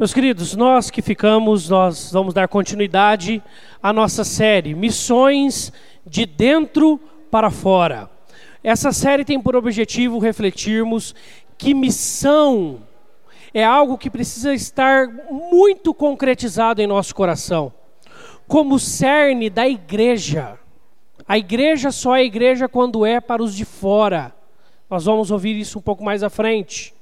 Meus queridos, nós que ficamos, nós vamos dar continuidade à nossa série Missões de Dentro para Fora. Essa série tem por objetivo refletirmos que missão é algo que precisa estar muito concretizado em nosso coração, como cerne da igreja. A igreja só é igreja quando é para os de fora. Nós vamos ouvir isso um pouco mais à frente.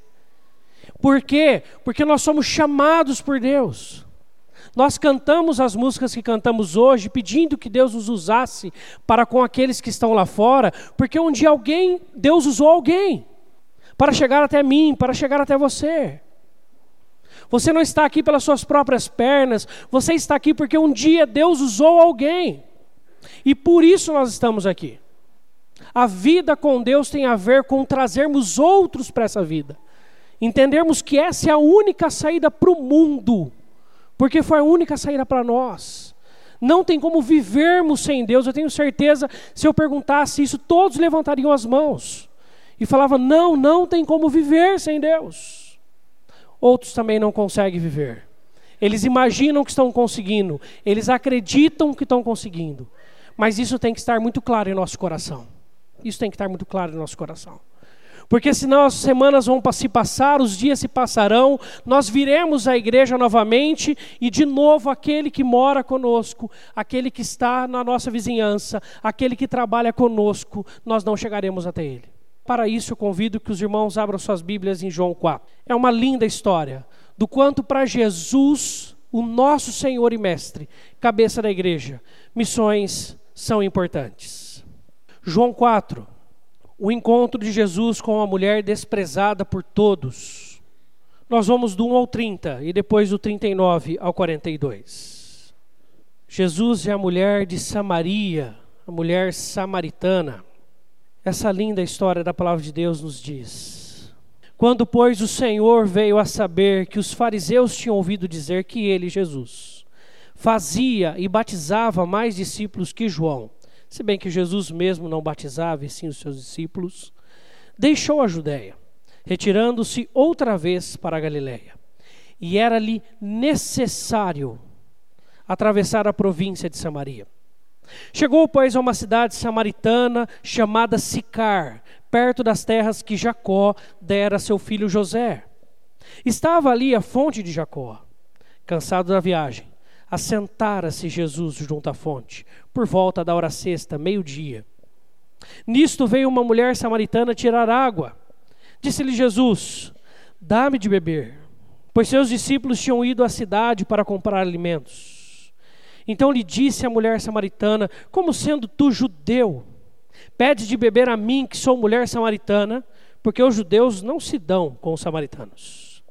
Por quê? Porque nós somos chamados por Deus. Nós cantamos as músicas que cantamos hoje, pedindo que Deus nos usasse para com aqueles que estão lá fora, porque um dia alguém, Deus usou alguém para chegar até mim, para chegar até você. Você não está aqui pelas suas próprias pernas, você está aqui porque um dia Deus usou alguém. E por isso nós estamos aqui. A vida com Deus tem a ver com trazermos outros para essa vida. Entendermos que essa é a única saída para o mundo, porque foi a única saída para nós. Não tem como vivermos sem Deus. Eu tenho certeza, se eu perguntasse isso, todos levantariam as mãos e falavam: não, não tem como viver sem Deus. Outros também não conseguem viver. Eles imaginam que estão conseguindo, eles acreditam que estão conseguindo, mas isso tem que estar muito claro em nosso coração. Isso tem que estar muito claro em nosso coração. Porque senão as semanas vão se passar, os dias se passarão, nós viremos à igreja novamente e de novo aquele que mora conosco, aquele que está na nossa vizinhança, aquele que trabalha conosco, nós não chegaremos até ele. Para isso eu convido que os irmãos abram suas Bíblias em João 4. É uma linda história do quanto para Jesus, o nosso Senhor e Mestre, cabeça da igreja, missões são importantes. João 4 o encontro de Jesus com a mulher desprezada por todos. Nós vamos do 1 ao 30 e depois do 39 ao 42. Jesus é a mulher de Samaria, a mulher samaritana. Essa linda história da palavra de Deus nos diz: Quando, pois, o Senhor veio a saber que os fariseus tinham ouvido dizer que ele, Jesus, fazia e batizava mais discípulos que João, se bem que Jesus mesmo não batizava, e sim os seus discípulos, deixou a Judéia, retirando-se outra vez para a Galiléia. E era-lhe necessário atravessar a província de Samaria. Chegou, pois, a uma cidade samaritana chamada Sicar, perto das terras que Jacó dera a seu filho José. Estava ali a fonte de Jacó. Cansado da viagem, assentara-se Jesus junto à fonte, por volta da hora sexta, meio-dia. Nisto veio uma mulher samaritana tirar água. Disse-lhe Jesus: Dá-me de beber, pois seus discípulos tinham ido à cidade para comprar alimentos. Então lhe disse a mulher samaritana: Como sendo tu judeu, pede de beber a mim, que sou mulher samaritana, porque os judeus não se dão com os samaritanos.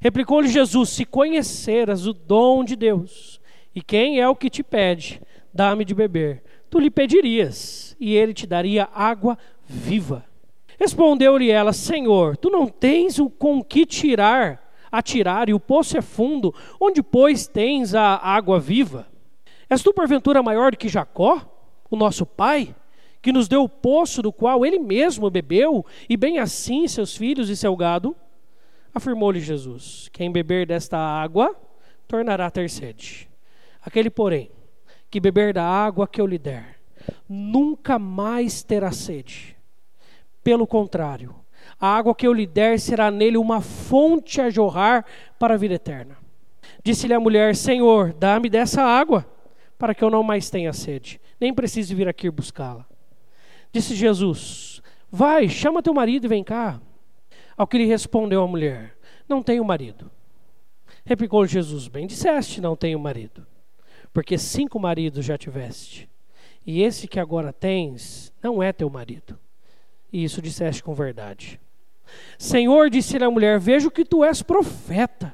Replicou-lhe Jesus: Se conheceras o dom de Deus, e quem é o que te pede, dá-me de beber, tu lhe pedirias, e ele te daria água viva. Respondeu-lhe ela: Senhor, tu não tens o com que tirar, atirar, e o poço é fundo, onde, pois, tens a água viva? És tu, porventura, maior do que Jacó, o nosso pai, que nos deu o poço do qual ele mesmo bebeu, e bem assim seus filhos e seu gado? Afirmou-lhe Jesus: Quem beber desta água tornará a ter sede. Aquele, porém, que beber da água que eu lhe der, nunca mais terá sede. Pelo contrário, a água que eu lhe der será nele uma fonte a jorrar para a vida eterna. Disse-lhe a mulher: Senhor, dá-me dessa água, para que eu não mais tenha sede, nem precise vir aqui buscá-la. Disse Jesus: Vai, chama teu marido e vem cá. Ao que lhe respondeu a mulher: Não tenho marido. Replicou Jesus: Bem disseste, não tenho marido, porque cinco maridos já tiveste, e esse que agora tens não é teu marido. E isso disseste com verdade. Senhor, disse-lhe a mulher: Vejo que tu és profeta.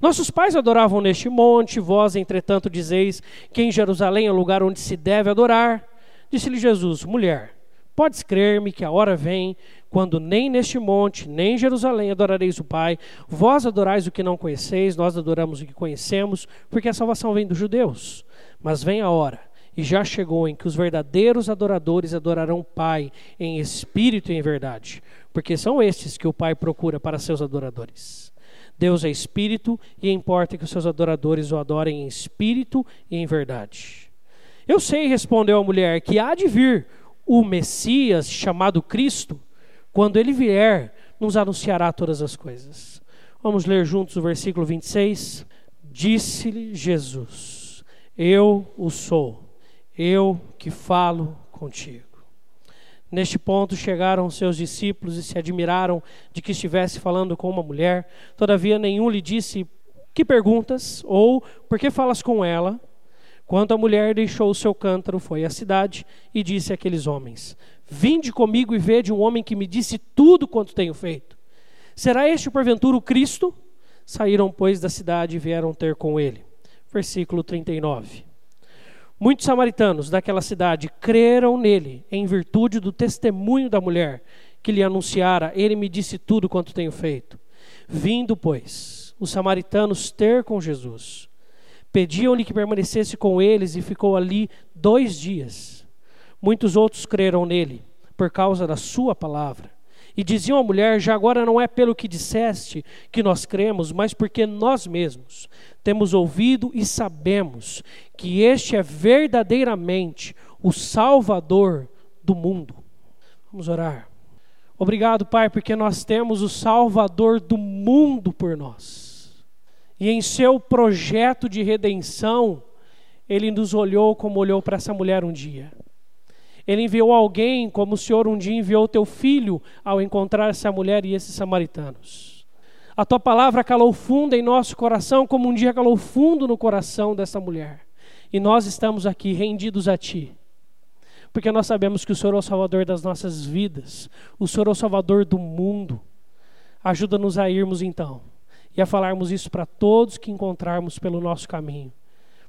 Nossos pais adoravam neste monte, vós, entretanto, dizeis que em Jerusalém é o lugar onde se deve adorar. Disse-lhe Jesus: Mulher, podes crer-me que a hora vem quando nem neste monte, nem em Jerusalém adorareis o Pai, vós adorais o que não conheceis, nós adoramos o que conhecemos, porque a salvação vem dos judeus. Mas vem a hora, e já chegou, em que os verdadeiros adoradores adorarão o Pai em espírito e em verdade, porque são estes que o Pai procura para seus adoradores. Deus é espírito e importa que os seus adoradores o adorem em espírito e em verdade. Eu sei, respondeu a mulher, que há de vir o Messias chamado Cristo. Quando ele vier, nos anunciará todas as coisas. Vamos ler juntos o versículo 26. Disse-lhe Jesus: Eu o sou, eu que falo contigo. Neste ponto chegaram seus discípulos e se admiraram de que estivesse falando com uma mulher. Todavia, nenhum lhe disse: Que perguntas? ou Por que falas com ela? Quando a mulher deixou o seu cântaro, foi à cidade e disse àqueles homens: Vinde comigo e vede um homem que me disse tudo quanto tenho feito. Será este porventura o Cristo? Saíram, pois, da cidade e vieram ter com ele. Versículo 39. Muitos samaritanos daquela cidade creram nele, em virtude do testemunho da mulher que lhe anunciara: Ele me disse tudo quanto tenho feito. Vindo, pois, os samaritanos ter com Jesus, pediam-lhe que permanecesse com eles e ficou ali dois dias. Muitos outros creram nele, por causa da sua palavra. E diziam à mulher: Já agora não é pelo que disseste que nós cremos, mas porque nós mesmos temos ouvido e sabemos que este é verdadeiramente o Salvador do mundo. Vamos orar. Obrigado, Pai, porque nós temos o Salvador do mundo por nós. E em seu projeto de redenção, ele nos olhou como olhou para essa mulher um dia. Ele enviou alguém, como o Senhor um dia enviou teu filho ao encontrar essa mulher e esses samaritanos. A tua palavra calou fundo em nosso coração, como um dia calou fundo no coração dessa mulher. E nós estamos aqui rendidos a ti, porque nós sabemos que o Senhor é o Salvador das nossas vidas, o Senhor é o Salvador do mundo. Ajuda-nos a irmos então e a falarmos isso para todos que encontrarmos pelo nosso caminho,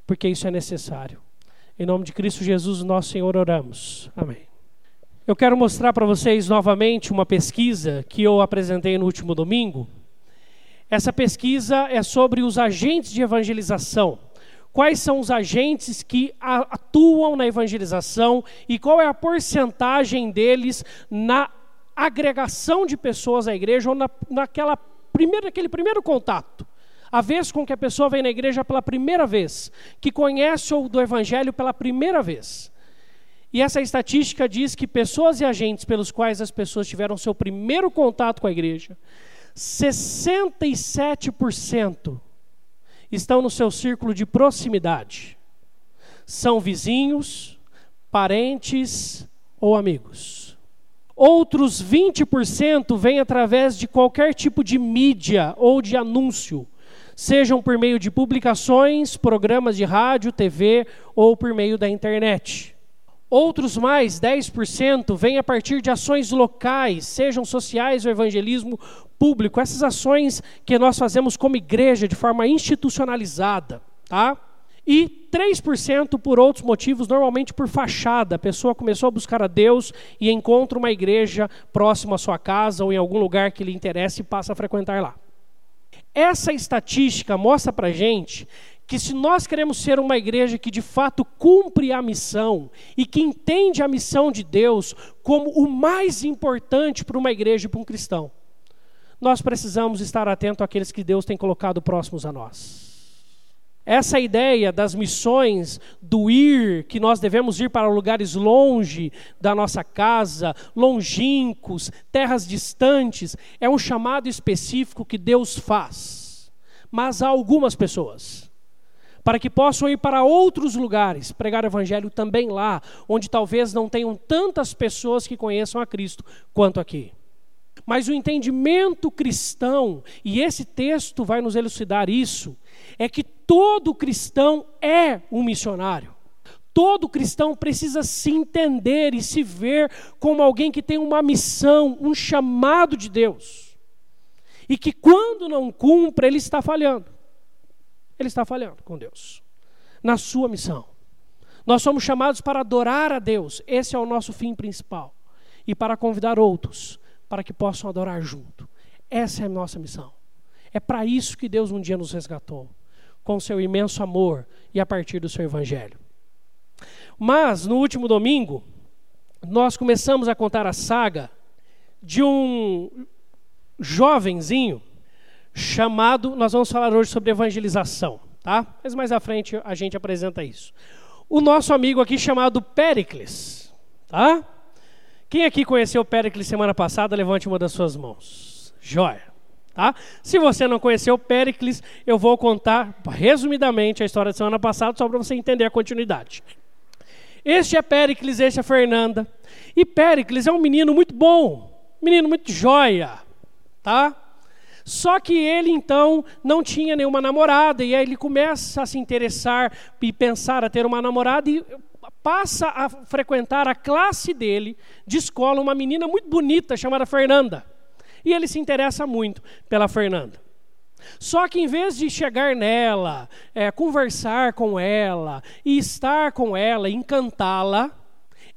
porque isso é necessário. Em nome de Cristo Jesus, nosso Senhor, oramos. Amém. Eu quero mostrar para vocês novamente uma pesquisa que eu apresentei no último domingo. Essa pesquisa é sobre os agentes de evangelização. Quais são os agentes que atuam na evangelização e qual é a porcentagem deles na agregação de pessoas à igreja ou na, naquela primeiro, naquele primeiro contato a vez com que a pessoa vem na igreja pela primeira vez, que conhece o do evangelho pela primeira vez. E essa estatística diz que pessoas e agentes pelos quais as pessoas tiveram seu primeiro contato com a igreja, 67% estão no seu círculo de proximidade. São vizinhos, parentes ou amigos. Outros 20% vêm através de qualquer tipo de mídia ou de anúncio, sejam por meio de publicações, programas de rádio, TV ou por meio da internet. Outros mais, 10%, vêm a partir de ações locais, sejam sociais ou evangelismo público. Essas ações que nós fazemos como igreja de forma institucionalizada, tá? E 3% por outros motivos, normalmente por fachada. A pessoa começou a buscar a Deus e encontra uma igreja próxima à sua casa ou em algum lugar que lhe interessa e passa a frequentar lá. Essa estatística mostra para gente que se nós queremos ser uma igreja que de fato cumpre a missão e que entende a missão de Deus como o mais importante para uma igreja e para um cristão, nós precisamos estar atento àqueles que Deus tem colocado próximos a nós. Essa ideia das missões, do ir, que nós devemos ir para lugares longe da nossa casa, longínquos, terras distantes, é um chamado específico que Deus faz. Mas há algumas pessoas, para que possam ir para outros lugares, pregar o evangelho também lá, onde talvez não tenham tantas pessoas que conheçam a Cristo quanto aqui. Mas o entendimento cristão, e esse texto vai nos elucidar isso, é que todo cristão é um missionário. Todo cristão precisa se entender e se ver como alguém que tem uma missão, um chamado de Deus. E que quando não cumpre, ele está falhando. Ele está falhando com Deus, na sua missão. Nós somos chamados para adorar a Deus, esse é o nosso fim principal. E para convidar outros para que possam adorar junto. Essa é a nossa missão. É para isso que Deus um dia nos resgatou com seu imenso amor e a partir do seu evangelho. Mas, no último domingo, nós começamos a contar a saga de um jovenzinho chamado, nós vamos falar hoje sobre evangelização, tá? Mas mais à frente a gente apresenta isso. O nosso amigo aqui chamado Péricles, tá? Quem aqui conheceu Péricles semana passada, levante uma das suas mãos. Joia. Tá? Se você não conheceu Péricles, eu vou contar resumidamente a história da semana passada, só para você entender a continuidade. Este é Péricles, este é Fernanda. E Péricles é um menino muito bom, menino muito joia, tá? Só que ele então não tinha nenhuma namorada, e aí ele começa a se interessar e pensar a ter uma namorada e passa a frequentar a classe dele de escola, uma menina muito bonita chamada Fernanda. E ele se interessa muito pela Fernanda. Só que em vez de chegar nela, é, conversar com ela e estar com ela, encantá-la,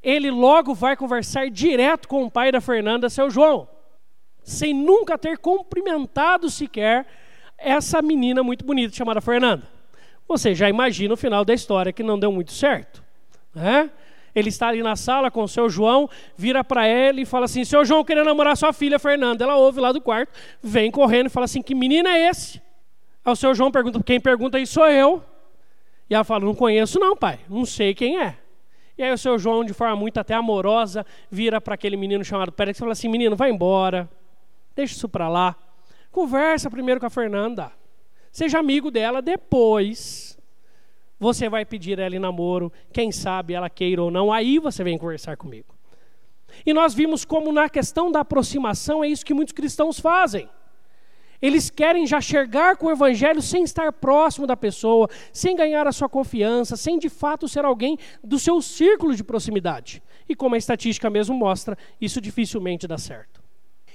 ele logo vai conversar direto com o pai da Fernanda, seu João, sem nunca ter cumprimentado sequer essa menina muito bonita chamada Fernanda. Você já imagina o final da história que não deu muito certo, né? Ele está ali na sala com o seu João, vira para ele e fala assim: Seu João querendo namorar sua filha Fernanda. Ela ouve lá do quarto, vem correndo e fala assim: Que menino é esse? Aí o seu João pergunta: Quem pergunta isso sou eu. E ela fala: Não conheço, não, pai, não sei quem é. E aí o seu João, de forma muito até amorosa, vira para aquele menino chamado Pérez e fala assim: Menino, vai embora, deixa isso para lá. Conversa primeiro com a Fernanda. Seja amigo dela, depois você vai pedir ela em namoro, quem sabe ela queira ou não, aí você vem conversar comigo. E nós vimos como na questão da aproximação é isso que muitos cristãos fazem. Eles querem já chegar com o evangelho sem estar próximo da pessoa, sem ganhar a sua confiança, sem de fato ser alguém do seu círculo de proximidade. E como a estatística mesmo mostra, isso dificilmente dá certo.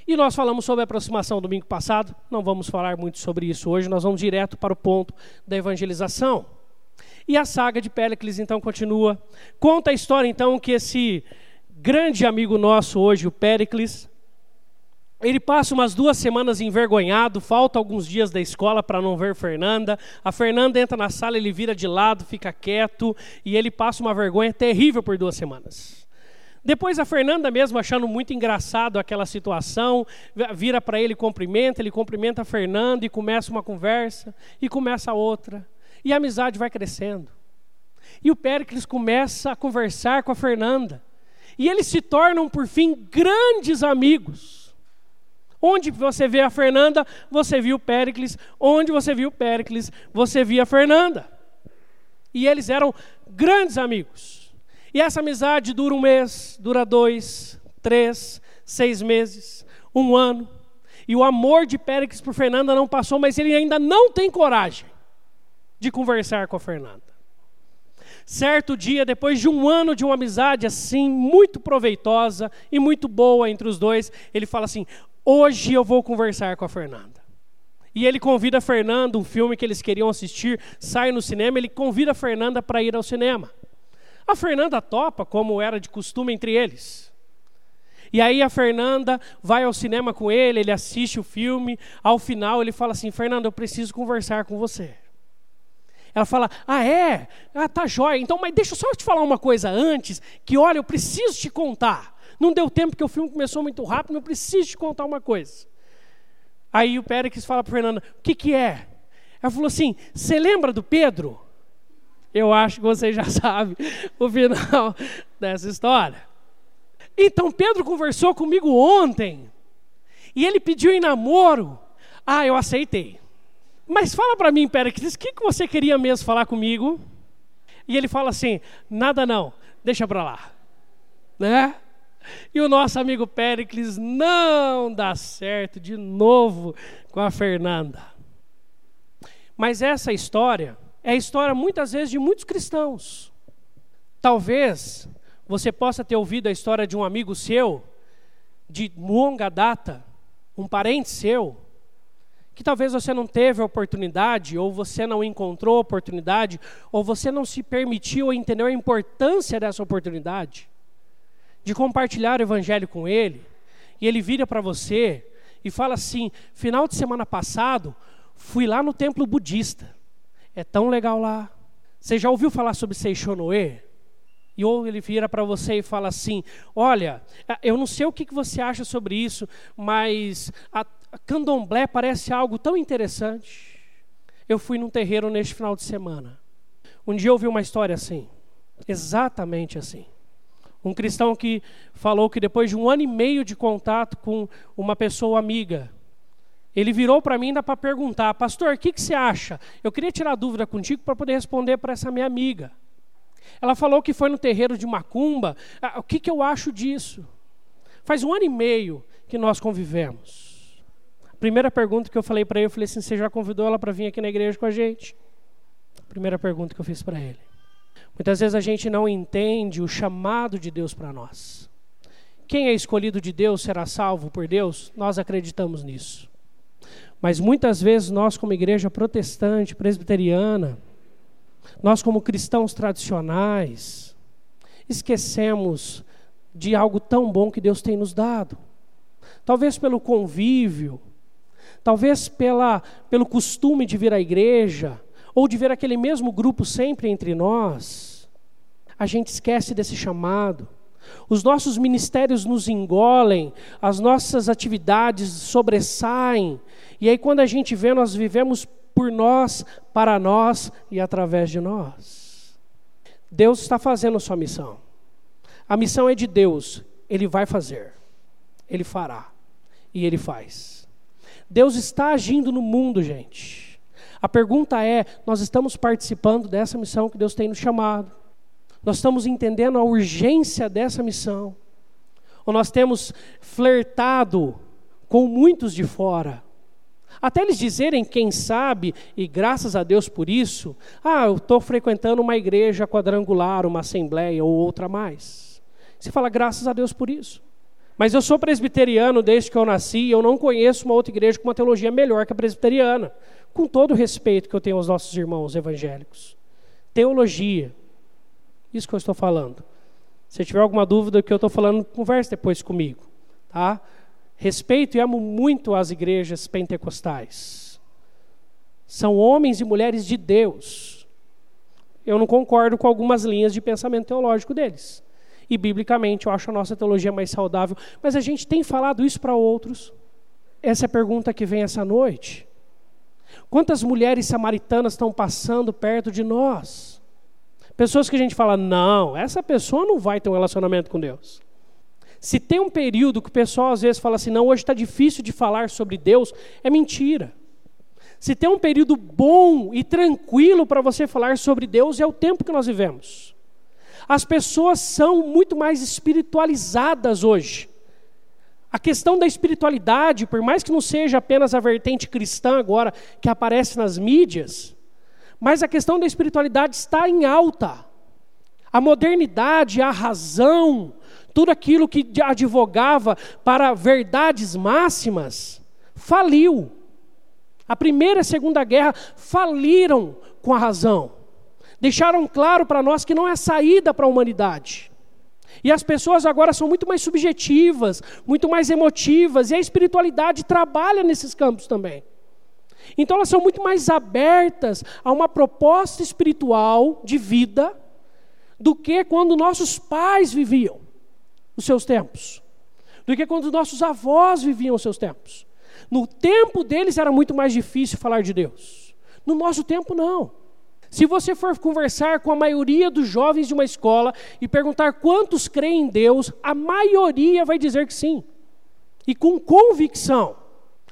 E nós falamos sobre a aproximação domingo passado, não vamos falar muito sobre isso hoje, nós vamos direto para o ponto da evangelização. E a saga de Péricles então continua. Conta a história então que esse grande amigo nosso hoje, o Péricles, ele passa umas duas semanas envergonhado, falta alguns dias da escola para não ver Fernanda. A Fernanda entra na sala, ele vira de lado, fica quieto e ele passa uma vergonha terrível por duas semanas. Depois a Fernanda mesmo, achando muito engraçado aquela situação, vira para ele, cumprimenta, ele cumprimenta a Fernanda e começa uma conversa e começa outra. E a amizade vai crescendo. E o Péricles começa a conversar com a Fernanda. E eles se tornam, por fim, grandes amigos. Onde você vê a Fernanda, você viu o Péricles. Onde você viu o Péricles, você via a Fernanda. E eles eram grandes amigos. E essa amizade dura um mês, dura dois, três, seis meses, um ano. E o amor de Péricles por Fernanda não passou, mas ele ainda não tem coragem de conversar com a Fernanda. Certo dia, depois de um ano de uma amizade assim, muito proveitosa e muito boa entre os dois, ele fala assim: Hoje eu vou conversar com a Fernanda. E ele convida a Fernanda, um filme que eles queriam assistir, sai no cinema, ele convida a Fernanda para ir ao cinema. A Fernanda topa, como era de costume entre eles. E aí a Fernanda vai ao cinema com ele, ele assiste o filme, ao final ele fala assim: Fernanda, eu preciso conversar com você. Ela fala: Ah, é? Ah, tá jóia. Então, mas deixa eu só te falar uma coisa antes, que olha, eu preciso te contar. Não deu tempo porque o filme começou muito rápido, eu preciso te contar uma coisa. Aí o Pérez fala para Fernanda: O que, que é? Ela falou assim: Você lembra do Pedro? Eu acho que você já sabe o final dessa história. Então Pedro conversou comigo ontem e ele pediu em namoro. Ah, eu aceitei. Mas fala para mim, Péricles, o que, que você queria mesmo falar comigo? E ele fala assim: nada não, deixa para lá. Né? E o nosso amigo Péricles não dá certo de novo com a Fernanda. Mas essa história é a história muitas vezes de muitos cristãos. Talvez você possa ter ouvido a história de um amigo seu, de longa data, um parente seu, que talvez você não teve a oportunidade, ou você não encontrou a oportunidade, ou você não se permitiu entender a importância dessa oportunidade, de compartilhar o evangelho com ele, e ele vira para você e fala assim: final de semana passado, fui lá no templo budista, é tão legal lá. Você já ouviu falar sobre Seishonoe? E ou ele vira para você e fala assim: Olha, eu não sei o que você acha sobre isso, mas a, candomblé parece algo tão interessante. Eu fui num terreiro neste final de semana. Um dia eu ouvi uma história assim, exatamente assim. Um cristão que falou que depois de um ano e meio de contato com uma pessoa amiga, ele virou para mim ainda para perguntar, pastor, o que, que você acha? Eu queria tirar dúvida contigo para poder responder para essa minha amiga. Ela falou que foi no terreiro de Macumba. Ah, o que, que eu acho disso? Faz um ano e meio que nós convivemos. Primeira pergunta que eu falei para ele, eu falei assim: você já convidou ela para vir aqui na igreja com a gente? Primeira pergunta que eu fiz para ele. Muitas vezes a gente não entende o chamado de Deus para nós. Quem é escolhido de Deus será salvo por Deus, nós acreditamos nisso. Mas muitas vezes nós, como igreja protestante, presbiteriana, nós, como cristãos tradicionais, esquecemos de algo tão bom que Deus tem nos dado. Talvez pelo convívio, talvez pela, pelo costume de vir à igreja, ou de ver aquele mesmo grupo sempre entre nós, a gente esquece desse chamado. Os nossos ministérios nos engolem, as nossas atividades sobressaem, e aí quando a gente vê, nós vivemos por nós, para nós e através de nós. Deus está fazendo sua missão. A missão é de Deus, Ele vai fazer, Ele fará e Ele faz. Deus está agindo no mundo, gente. A pergunta é: nós estamos participando dessa missão que Deus tem nos chamado? Nós estamos entendendo a urgência dessa missão? Ou nós temos flertado com muitos de fora? Até eles dizerem, quem sabe, e graças a Deus por isso, ah, eu estou frequentando uma igreja quadrangular, uma assembleia ou outra mais. Você fala, graças a Deus por isso. Mas eu sou presbiteriano desde que eu nasci e eu não conheço uma outra igreja com uma teologia melhor que a presbiteriana. Com todo o respeito que eu tenho aos nossos irmãos evangélicos. Teologia. Isso que eu estou falando. Se tiver alguma dúvida do que eu estou falando, converse depois comigo. Tá? Respeito e amo muito as igrejas pentecostais. São homens e mulheres de Deus. Eu não concordo com algumas linhas de pensamento teológico deles. E biblicamente eu acho a nossa teologia mais saudável. Mas a gente tem falado isso para outros. Essa é a pergunta que vem essa noite. Quantas mulheres samaritanas estão passando perto de nós? Pessoas que a gente fala, não, essa pessoa não vai ter um relacionamento com Deus. Se tem um período que o pessoal às vezes fala assim, não, hoje está difícil de falar sobre Deus, é mentira. Se tem um período bom e tranquilo para você falar sobre Deus, é o tempo que nós vivemos. As pessoas são muito mais espiritualizadas hoje. A questão da espiritualidade, por mais que não seja apenas a vertente cristã agora que aparece nas mídias, mas a questão da espiritualidade está em alta. A modernidade, a razão, tudo aquilo que advogava para verdades máximas, faliu. A primeira e a segunda guerra faliram com a razão. Deixaram claro para nós que não é saída para a humanidade. E as pessoas agora são muito mais subjetivas, muito mais emotivas, e a espiritualidade trabalha nesses campos também. Então elas são muito mais abertas a uma proposta espiritual de vida do que quando nossos pais viviam os seus tempos, do que quando nossos avós viviam os seus tempos. No tempo deles era muito mais difícil falar de Deus. No nosso tempo, não. Se você for conversar com a maioria dos jovens de uma escola e perguntar quantos creem em Deus, a maioria vai dizer que sim. E com convicção.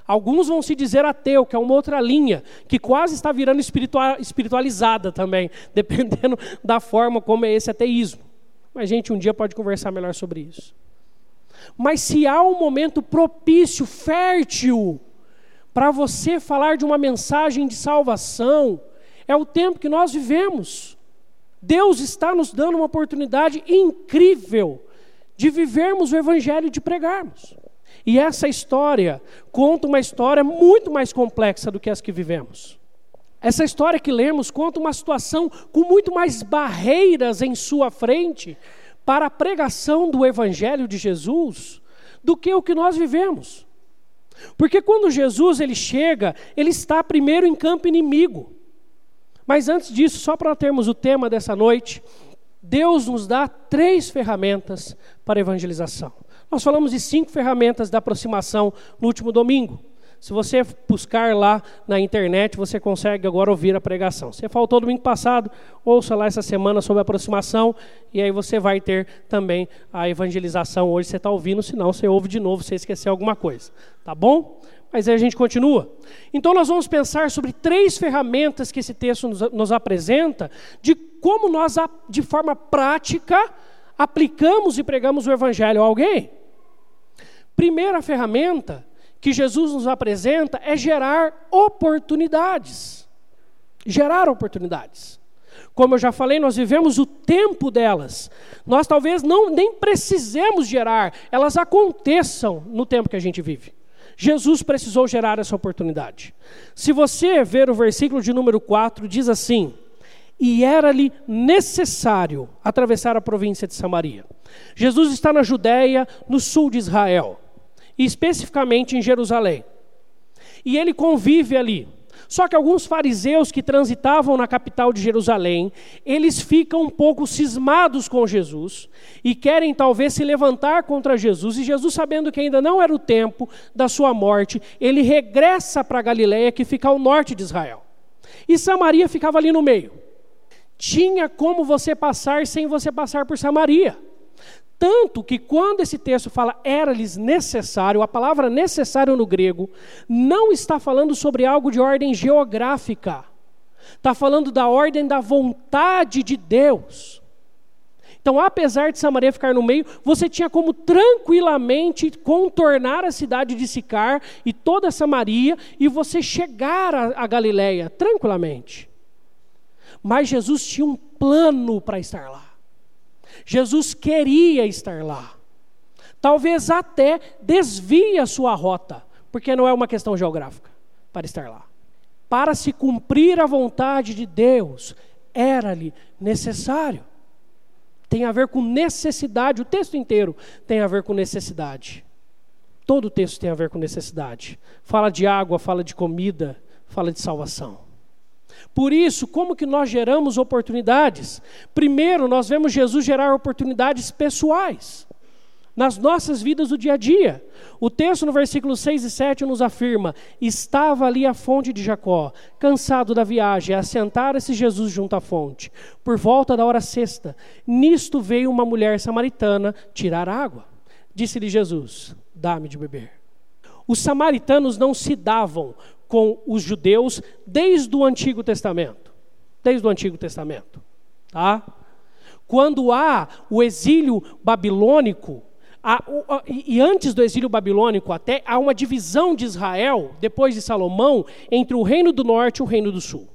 Alguns vão se dizer ateu, que é uma outra linha, que quase está virando espiritualizada também, dependendo da forma como é esse ateísmo. Mas a gente um dia pode conversar melhor sobre isso. Mas se há um momento propício, fértil, para você falar de uma mensagem de salvação, é o tempo que nós vivemos. Deus está nos dando uma oportunidade incrível de vivermos o Evangelho e de pregarmos. E essa história conta uma história muito mais complexa do que as que vivemos. Essa história que lemos conta uma situação com muito mais barreiras em sua frente para a pregação do Evangelho de Jesus do que o que nós vivemos. Porque quando Jesus ele chega, ele está primeiro em campo inimigo. Mas antes disso, só para termos o tema dessa noite, Deus nos dá três ferramentas para evangelização. Nós falamos de cinco ferramentas da aproximação no último domingo. Se você buscar lá na internet, você consegue agora ouvir a pregação. Se faltou domingo passado, ouça lá essa semana sobre aproximação, e aí você vai ter também a evangelização. Hoje você está ouvindo, senão você ouve de novo, se esquecer alguma coisa. Tá bom? Mas aí a gente continua. Então nós vamos pensar sobre três ferramentas que esse texto nos, nos apresenta de como nós, de forma prática, aplicamos e pregamos o evangelho a alguém. Primeira ferramenta que Jesus nos apresenta é gerar oportunidades. Gerar oportunidades. Como eu já falei, nós vivemos o tempo delas. Nós talvez não nem precisemos gerar, elas aconteçam no tempo que a gente vive. Jesus precisou gerar essa oportunidade. Se você ver o versículo de número 4, diz assim: E era-lhe necessário atravessar a província de Samaria. Jesus está na Judéia, no sul de Israel e especificamente em Jerusalém. E ele convive ali. Só que alguns fariseus que transitavam na capital de Jerusalém, eles ficam um pouco cismados com Jesus e querem talvez se levantar contra Jesus. E Jesus, sabendo que ainda não era o tempo da sua morte, ele regressa para Galiléia, que fica ao norte de Israel. E Samaria ficava ali no meio. Tinha como você passar sem você passar por Samaria. Tanto que quando esse texto fala era-lhes necessário, a palavra necessário no grego não está falando sobre algo de ordem geográfica. Está falando da ordem da vontade de Deus. Então, apesar de Samaria ficar no meio, você tinha como tranquilamente contornar a cidade de Sicar e toda Samaria e você chegar a, Galiléia tranquilamente. Mas Jesus tinha um plano para estar lá. Jesus queria estar lá. Talvez até desvie a sua rota, porque não é uma questão geográfica para estar lá. Para se cumprir a vontade de Deus, era-lhe necessário. Tem a ver com necessidade, o texto inteiro tem a ver com necessidade. Todo o texto tem a ver com necessidade. Fala de água, fala de comida, fala de salvação. Por isso, como que nós geramos oportunidades? Primeiro, nós vemos Jesus gerar oportunidades pessoais nas nossas vidas do dia a dia. O texto no versículo 6 e 7 nos afirma: Estava ali a fonte de Jacó, cansado da viagem, assentara-se Jesus junto à fonte. Por volta da hora sexta, nisto veio uma mulher samaritana tirar água. Disse-lhe Jesus: Dá-me de beber. Os samaritanos não se davam com os judeus desde o Antigo Testamento. Desde o Antigo Testamento. Tá? Quando há o exílio babilônico, há, e antes do exílio babilônico até, há uma divisão de Israel, depois de Salomão, entre o reino do norte e o reino do sul.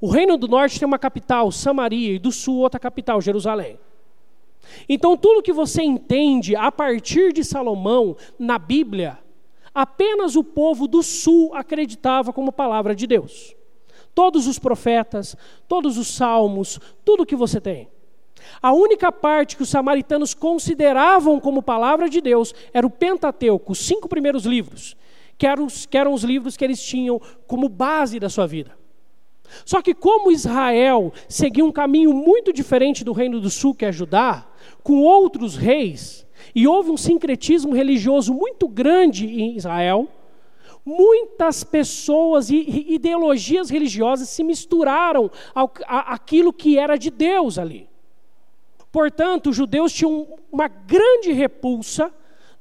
O reino do norte tem uma capital, Samaria, e do sul outra capital, Jerusalém. Então, tudo que você entende a partir de Salomão na Bíblia Apenas o povo do sul acreditava como palavra de Deus. Todos os profetas, todos os salmos, tudo que você tem. A única parte que os samaritanos consideravam como palavra de Deus era o Pentateuco, os cinco primeiros livros, que eram, os, que eram os livros que eles tinham como base da sua vida. Só que, como Israel seguia um caminho muito diferente do reino do sul, que é Judá, com outros reis, e houve um sincretismo religioso muito grande em Israel. Muitas pessoas e ideologias religiosas se misturaram ao, a, aquilo que era de Deus ali. Portanto, os judeus tinham uma grande repulsa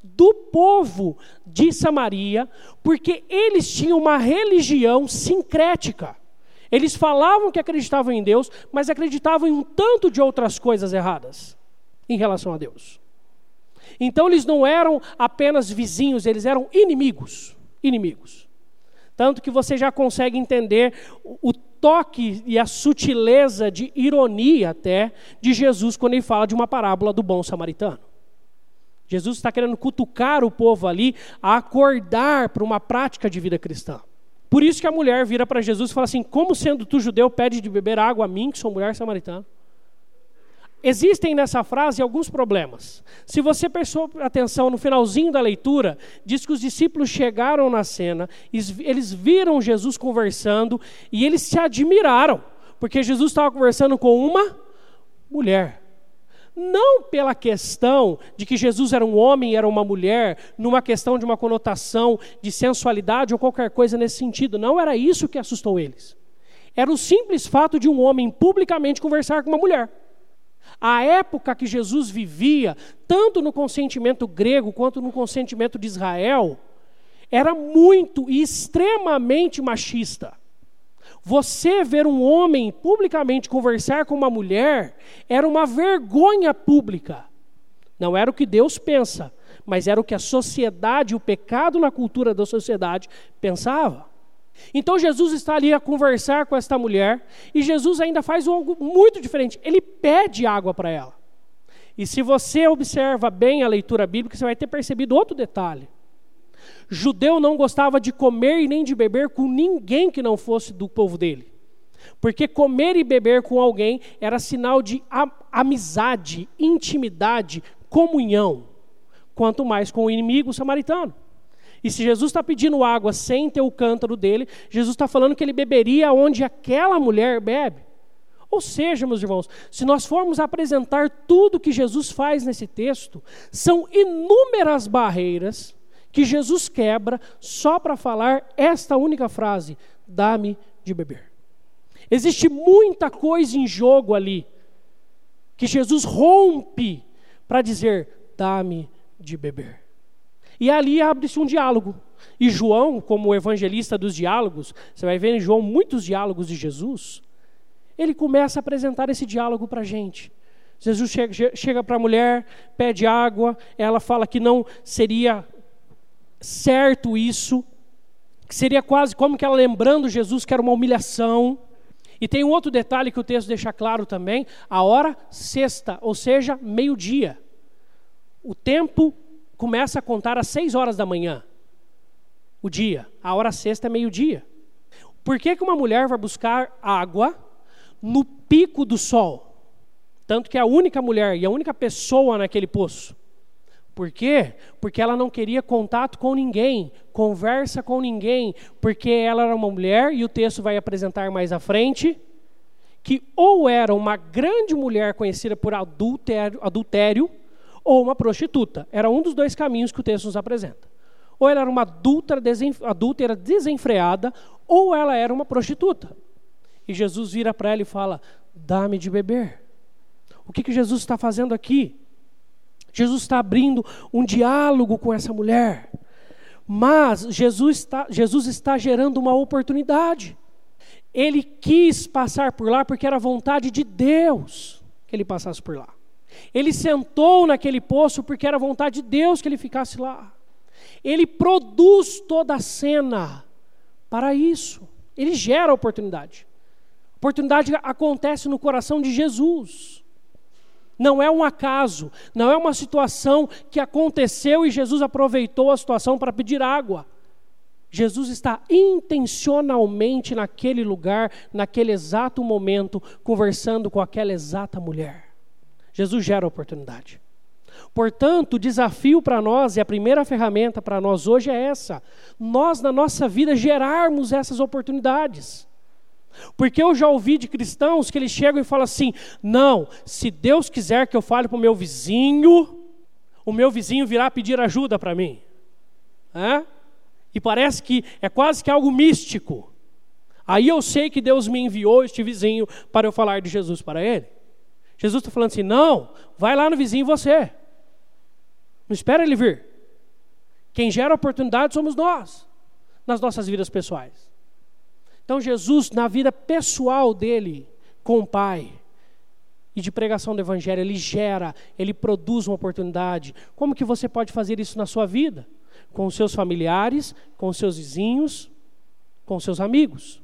do povo de Samaria, porque eles tinham uma religião sincrética. Eles falavam que acreditavam em Deus, mas acreditavam em um tanto de outras coisas erradas em relação a Deus. Então eles não eram apenas vizinhos, eles eram inimigos. Inimigos. Tanto que você já consegue entender o toque e a sutileza de ironia até de Jesus quando ele fala de uma parábola do bom samaritano. Jesus está querendo cutucar o povo ali a acordar para uma prática de vida cristã. Por isso que a mulher vira para Jesus e fala assim: Como sendo tu judeu, pede de beber água a mim, que sou mulher samaritana? Existem nessa frase alguns problemas. Se você prestou atenção no finalzinho da leitura, diz que os discípulos chegaram na cena, eles viram Jesus conversando e eles se admiraram, porque Jesus estava conversando com uma mulher. Não pela questão de que Jesus era um homem e era uma mulher, numa questão de uma conotação de sensualidade ou qualquer coisa nesse sentido. Não era isso que assustou eles. Era o simples fato de um homem publicamente conversar com uma mulher. A época que Jesus vivia, tanto no consentimento grego quanto no consentimento de Israel, era muito e extremamente machista. Você ver um homem publicamente conversar com uma mulher era uma vergonha pública. Não era o que Deus pensa, mas era o que a sociedade, o pecado na cultura da sociedade pensava. Então Jesus está ali a conversar com esta mulher e Jesus ainda faz algo muito diferente. Ele pede água para ela. E se você observa bem a leitura bíblica, você vai ter percebido outro detalhe. Judeu não gostava de comer e nem de beber com ninguém que não fosse do povo dele. Porque comer e beber com alguém era sinal de amizade, intimidade, comunhão. Quanto mais com o inimigo samaritano. E se Jesus está pedindo água sem ter o cântaro dele, Jesus está falando que ele beberia onde aquela mulher bebe. Ou seja, meus irmãos, se nós formos apresentar tudo que Jesus faz nesse texto, são inúmeras barreiras que Jesus quebra só para falar esta única frase: dá-me de beber. Existe muita coisa em jogo ali, que Jesus rompe para dizer: dá-me de beber. E ali abre-se um diálogo. E João, como evangelista dos diálogos, você vai ver em João muitos diálogos de Jesus, ele começa a apresentar esse diálogo para a gente. Jesus chega, chega para a mulher, pede água, ela fala que não seria certo isso, que seria quase como que ela lembrando Jesus que era uma humilhação. E tem um outro detalhe que o texto deixa claro também: a hora sexta, ou seja, meio-dia. O tempo começa a contar às seis horas da manhã. O dia. A hora sexta é meio-dia. Por que, que uma mulher vai buscar água no pico do sol? Tanto que é a única mulher e a única pessoa naquele poço. Por quê? Porque ela não queria contato com ninguém, conversa com ninguém, porque ela era uma mulher, e o texto vai apresentar mais à frente, que ou era uma grande mulher conhecida por adultério, adultério ou uma prostituta. Era um dos dois caminhos que o texto nos apresenta. Ou ela era uma adúltera, desenfreada, ou ela era uma prostituta. E Jesus vira para ela e fala: Dá-me de beber. O que, que Jesus está fazendo aqui? Jesus está abrindo um diálogo com essa mulher. Mas Jesus está, Jesus está gerando uma oportunidade. Ele quis passar por lá porque era vontade de Deus que ele passasse por lá. Ele sentou naquele poço porque era vontade de Deus que ele ficasse lá. Ele produz toda a cena para isso. Ele gera a oportunidade. A oportunidade acontece no coração de Jesus. Não é um acaso, não é uma situação que aconteceu e Jesus aproveitou a situação para pedir água. Jesus está intencionalmente naquele lugar, naquele exato momento, conversando com aquela exata mulher. Jesus gera oportunidade. Portanto, o desafio para nós e a primeira ferramenta para nós hoje é essa: nós, na nossa vida, gerarmos essas oportunidades. Porque eu já ouvi de cristãos que eles chegam e falam assim: não, se Deus quiser que eu fale para o meu vizinho, o meu vizinho virá pedir ajuda para mim. É? E parece que é quase que algo místico. Aí eu sei que Deus me enviou este vizinho para eu falar de Jesus para ele. Jesus está falando assim: não, vai lá no vizinho você. Não espera ele vir. Quem gera oportunidade somos nós, nas nossas vidas pessoais. Então, Jesus, na vida pessoal dele com o Pai, e de pregação do Evangelho, ele gera, ele produz uma oportunidade. Como que você pode fazer isso na sua vida? Com os seus familiares, com os seus vizinhos, com os seus amigos.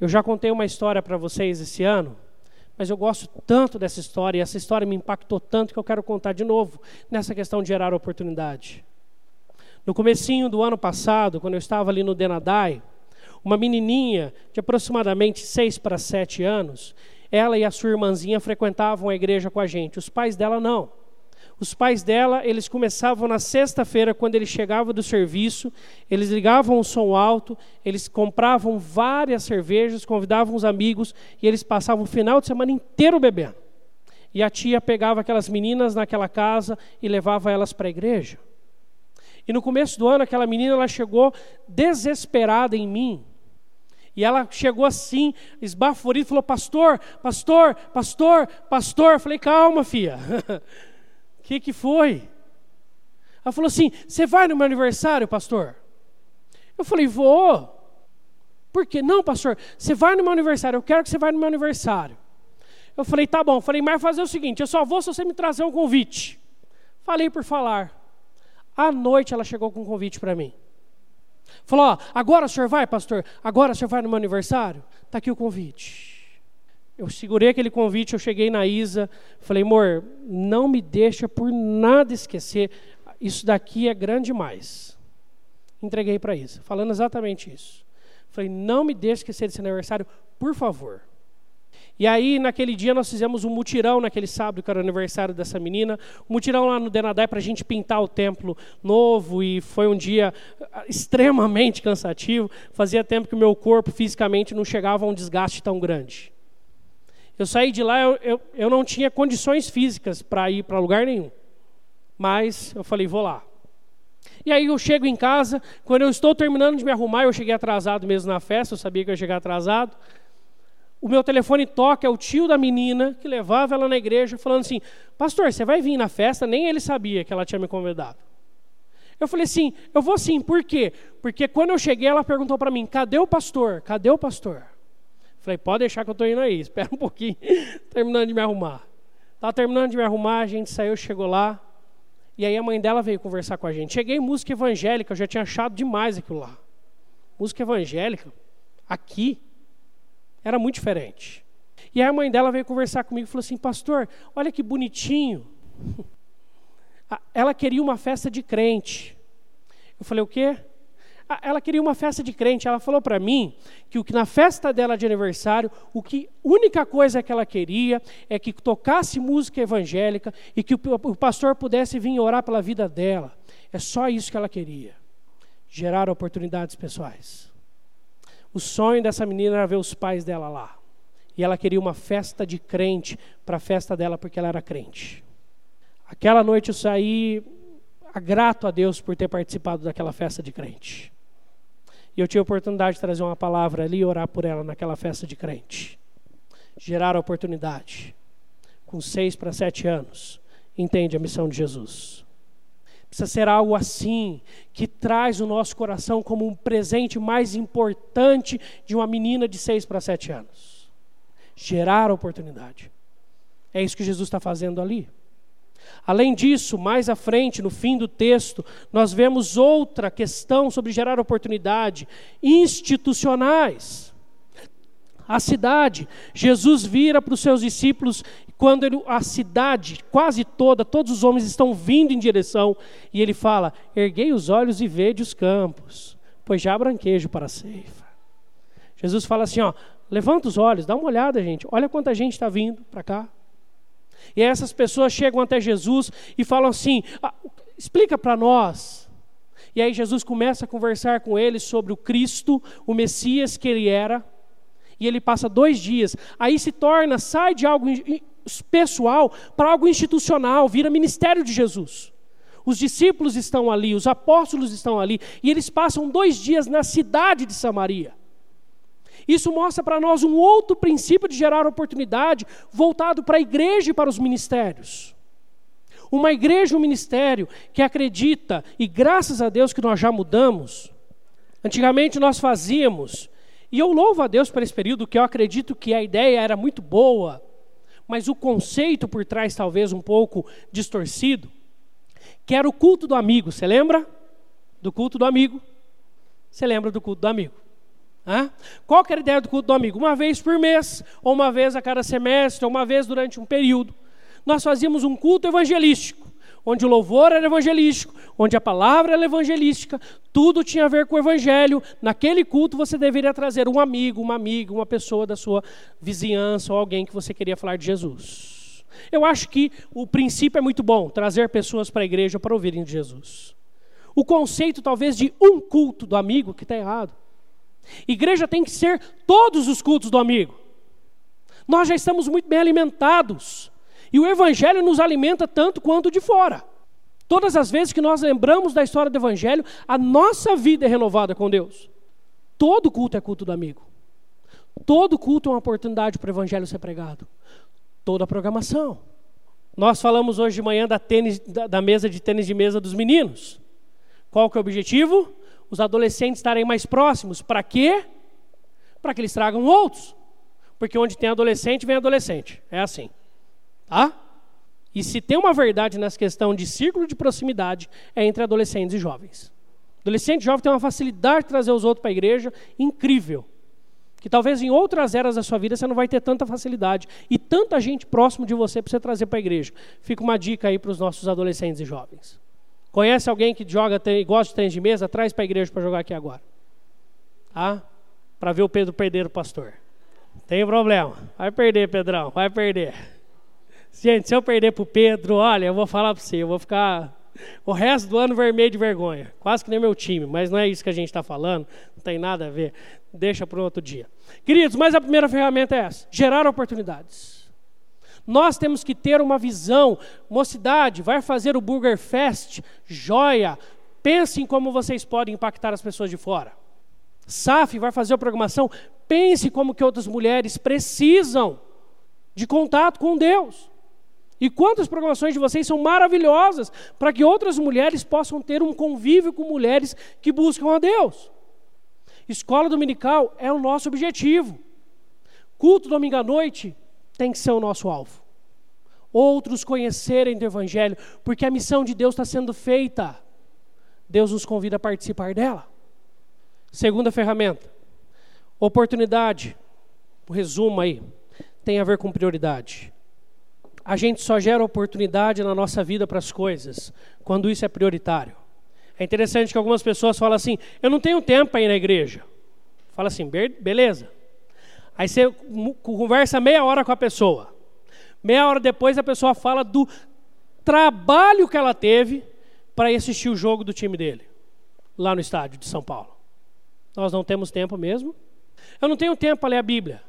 Eu já contei uma história para vocês esse ano mas eu gosto tanto dessa história, e essa história me impactou tanto que eu quero contar de novo nessa questão de gerar oportunidade. No comecinho do ano passado, quando eu estava ali no Denadai, uma menininha de aproximadamente 6 para 7 anos, ela e a sua irmãzinha frequentavam a igreja com a gente. Os pais dela não. Os pais dela, eles começavam na sexta-feira, quando ele chegava do serviço, eles ligavam o som alto, eles compravam várias cervejas, convidavam os amigos e eles passavam o final de semana inteiro bebendo. E a tia pegava aquelas meninas naquela casa e levava elas para a igreja. E no começo do ano, aquela menina ela chegou desesperada em mim. E ela chegou assim, esbaforida, falou: Pastor, pastor, pastor, pastor. Eu falei: Calma, filha. O que, que foi? Ela falou assim: Você vai no meu aniversário, pastor? Eu falei: Vou. Por quê? Não, pastor, você vai no meu aniversário, eu quero que você vá no meu aniversário. Eu falei: Tá bom. Eu falei: Mas fazer o seguinte: eu só vou se você me trazer um convite. Falei por falar. À noite ela chegou com um convite para mim. Falou: ó, agora o senhor vai, pastor? Agora o senhor vai no meu aniversário? Está aqui o convite. Eu segurei aquele convite, eu cheguei na Isa, falei, amor, não me deixa por nada esquecer, isso daqui é grande demais. Entreguei para Isa, falando exatamente isso. Falei, não me deixe esquecer desse aniversário, por favor. E aí, naquele dia, nós fizemos um mutirão, naquele sábado, que era o aniversário dessa menina. Um mutirão lá no Denadai para a gente pintar o templo novo. E foi um dia ah, extremamente cansativo. Fazia tempo que o meu corpo, fisicamente, não chegava a um desgaste tão grande. Eu saí de lá, eu, eu, eu não tinha condições físicas para ir para lugar nenhum. Mas eu falei, vou lá. E aí eu chego em casa, quando eu estou terminando de me arrumar, eu cheguei atrasado mesmo na festa, eu sabia que eu ia chegar atrasado o meu telefone toca, é o tio da menina que levava ela na igreja, falando assim: Pastor, você vai vir na festa? Nem ele sabia que ela tinha me convidado. Eu falei assim: Eu vou sim, por quê? Porque quando eu cheguei, ela perguntou para mim: Cadê o pastor? Cadê o pastor? Falei: Pode deixar que eu estou indo aí, espera um pouquinho, terminando de me arrumar. Estava terminando de me arrumar, a gente saiu, chegou lá. E aí a mãe dela veio conversar com a gente. Cheguei em música evangélica, eu já tinha achado demais aquilo lá. Música evangélica, aqui. Era muito diferente. E aí a mãe dela veio conversar comigo e falou assim: Pastor, olha que bonitinho. Ela queria uma festa de crente. Eu falei: O quê? Ela queria uma festa de crente. Ela falou para mim que o que na festa dela de aniversário, o que única coisa que ela queria é que tocasse música evangélica e que o pastor pudesse vir orar pela vida dela. É só isso que ela queria. Gerar oportunidades pessoais. O sonho dessa menina era ver os pais dela lá. E ela queria uma festa de crente para a festa dela porque ela era crente. Aquela noite eu saí grato a Deus por ter participado daquela festa de crente. E eu tive a oportunidade de trazer uma palavra ali e orar por ela naquela festa de crente. Gerar a oportunidade. Com seis para sete anos, entende a missão de Jesus. Precisa ser algo assim, que traz o nosso coração como um presente mais importante de uma menina de seis para sete anos. Gerar oportunidade. É isso que Jesus está fazendo ali. Além disso, mais à frente, no fim do texto, nós vemos outra questão sobre gerar oportunidade institucionais. A cidade, Jesus vira para os seus discípulos quando ele, a cidade quase toda, todos os homens estão vindo em direção, e ele fala: Erguei os olhos e vede os campos, pois já há branquejo para a ceifa. Jesus fala assim: ó, levanta os olhos, dá uma olhada, gente, olha quanta gente está vindo para cá. E essas pessoas chegam até Jesus e falam assim: ah, explica para nós. E aí Jesus começa a conversar com eles sobre o Cristo, o Messias que ele era. E ele passa dois dias. Aí se torna, sai de algo pessoal para algo institucional, vira ministério de Jesus. Os discípulos estão ali, os apóstolos estão ali, e eles passam dois dias na cidade de Samaria. Isso mostra para nós um outro princípio de gerar oportunidade voltado para a igreja e para os ministérios. Uma igreja, um ministério que acredita, e graças a Deus que nós já mudamos, antigamente nós fazíamos, e eu louvo a Deus por esse período, que eu acredito que a ideia era muito boa, mas o conceito por trás talvez um pouco distorcido, que era o culto do amigo. Você lembra do culto do amigo? Você lembra do culto do amigo? Hã? Qual que era a ideia do culto do amigo? Uma vez por mês, ou uma vez a cada semestre, ou uma vez durante um período. Nós fazíamos um culto evangelístico onde o louvor era evangelístico, onde a palavra era evangelística, tudo tinha a ver com o evangelho. Naquele culto você deveria trazer um amigo, uma amiga, uma pessoa da sua vizinhança ou alguém que você queria falar de Jesus. Eu acho que o princípio é muito bom, trazer pessoas para a igreja para ouvirem de Jesus. O conceito talvez de um culto do amigo que está errado. Igreja tem que ser todos os cultos do amigo. Nós já estamos muito bem alimentados. E o Evangelho nos alimenta tanto quanto de fora. Todas as vezes que nós lembramos da história do Evangelho, a nossa vida é renovada com Deus. Todo culto é culto do amigo. Todo culto é uma oportunidade para o Evangelho ser pregado. Toda a programação. Nós falamos hoje de manhã da, tênis, da, da mesa de tênis de mesa dos meninos. Qual que é o objetivo? Os adolescentes estarem mais próximos. Para quê? Para que eles tragam outros. Porque onde tem adolescente, vem adolescente. É assim. Tá? E se tem uma verdade nessa questão de círculo de proximidade, é entre adolescentes e jovens. Adolescente e jovem tem uma facilidade de trazer os outros para a igreja incrível. Que talvez em outras eras da sua vida você não vai ter tanta facilidade e tanta gente próximo de você para você trazer para a igreja. Fica uma dica aí para os nossos adolescentes e jovens. Conhece alguém que joga e gosta de tênis de mesa? Traz para a igreja para jogar aqui agora. Tá? Para ver o Pedro perder o pastor. Tem problema. Vai perder, Pedrão. Vai perder. Gente, se eu perder para o Pedro, olha, eu vou falar para você, eu vou ficar o resto do ano vermelho de vergonha. Quase que nem meu time, mas não é isso que a gente está falando, não tem nada a ver. Deixa para outro dia. Queridos, mas a primeira ferramenta é essa: gerar oportunidades. Nós temos que ter uma visão. Mocidade, vai fazer o Burger Fest, joia. Pensem como vocês podem impactar as pessoas de fora. SAF vai fazer a programação. Pense como que outras mulheres precisam de contato com Deus. E quantas programações de vocês são maravilhosas para que outras mulheres possam ter um convívio com mulheres que buscam a Deus. Escola dominical é o nosso objetivo. Culto domingo à noite tem que ser o nosso alvo. Outros conhecerem do Evangelho, porque a missão de Deus está sendo feita. Deus nos convida a participar dela. Segunda ferramenta, oportunidade. O resumo aí tem a ver com prioridade. A gente só gera oportunidade na nossa vida para as coisas quando isso é prioritário. É interessante que algumas pessoas falam assim: eu não tenho tempo para ir na igreja. Fala assim, beleza. Aí você conversa meia hora com a pessoa. Meia hora depois a pessoa fala do trabalho que ela teve para ir assistir o jogo do time dele, lá no estádio de São Paulo. Nós não temos tempo mesmo. Eu não tenho tempo para ler a Bíblia.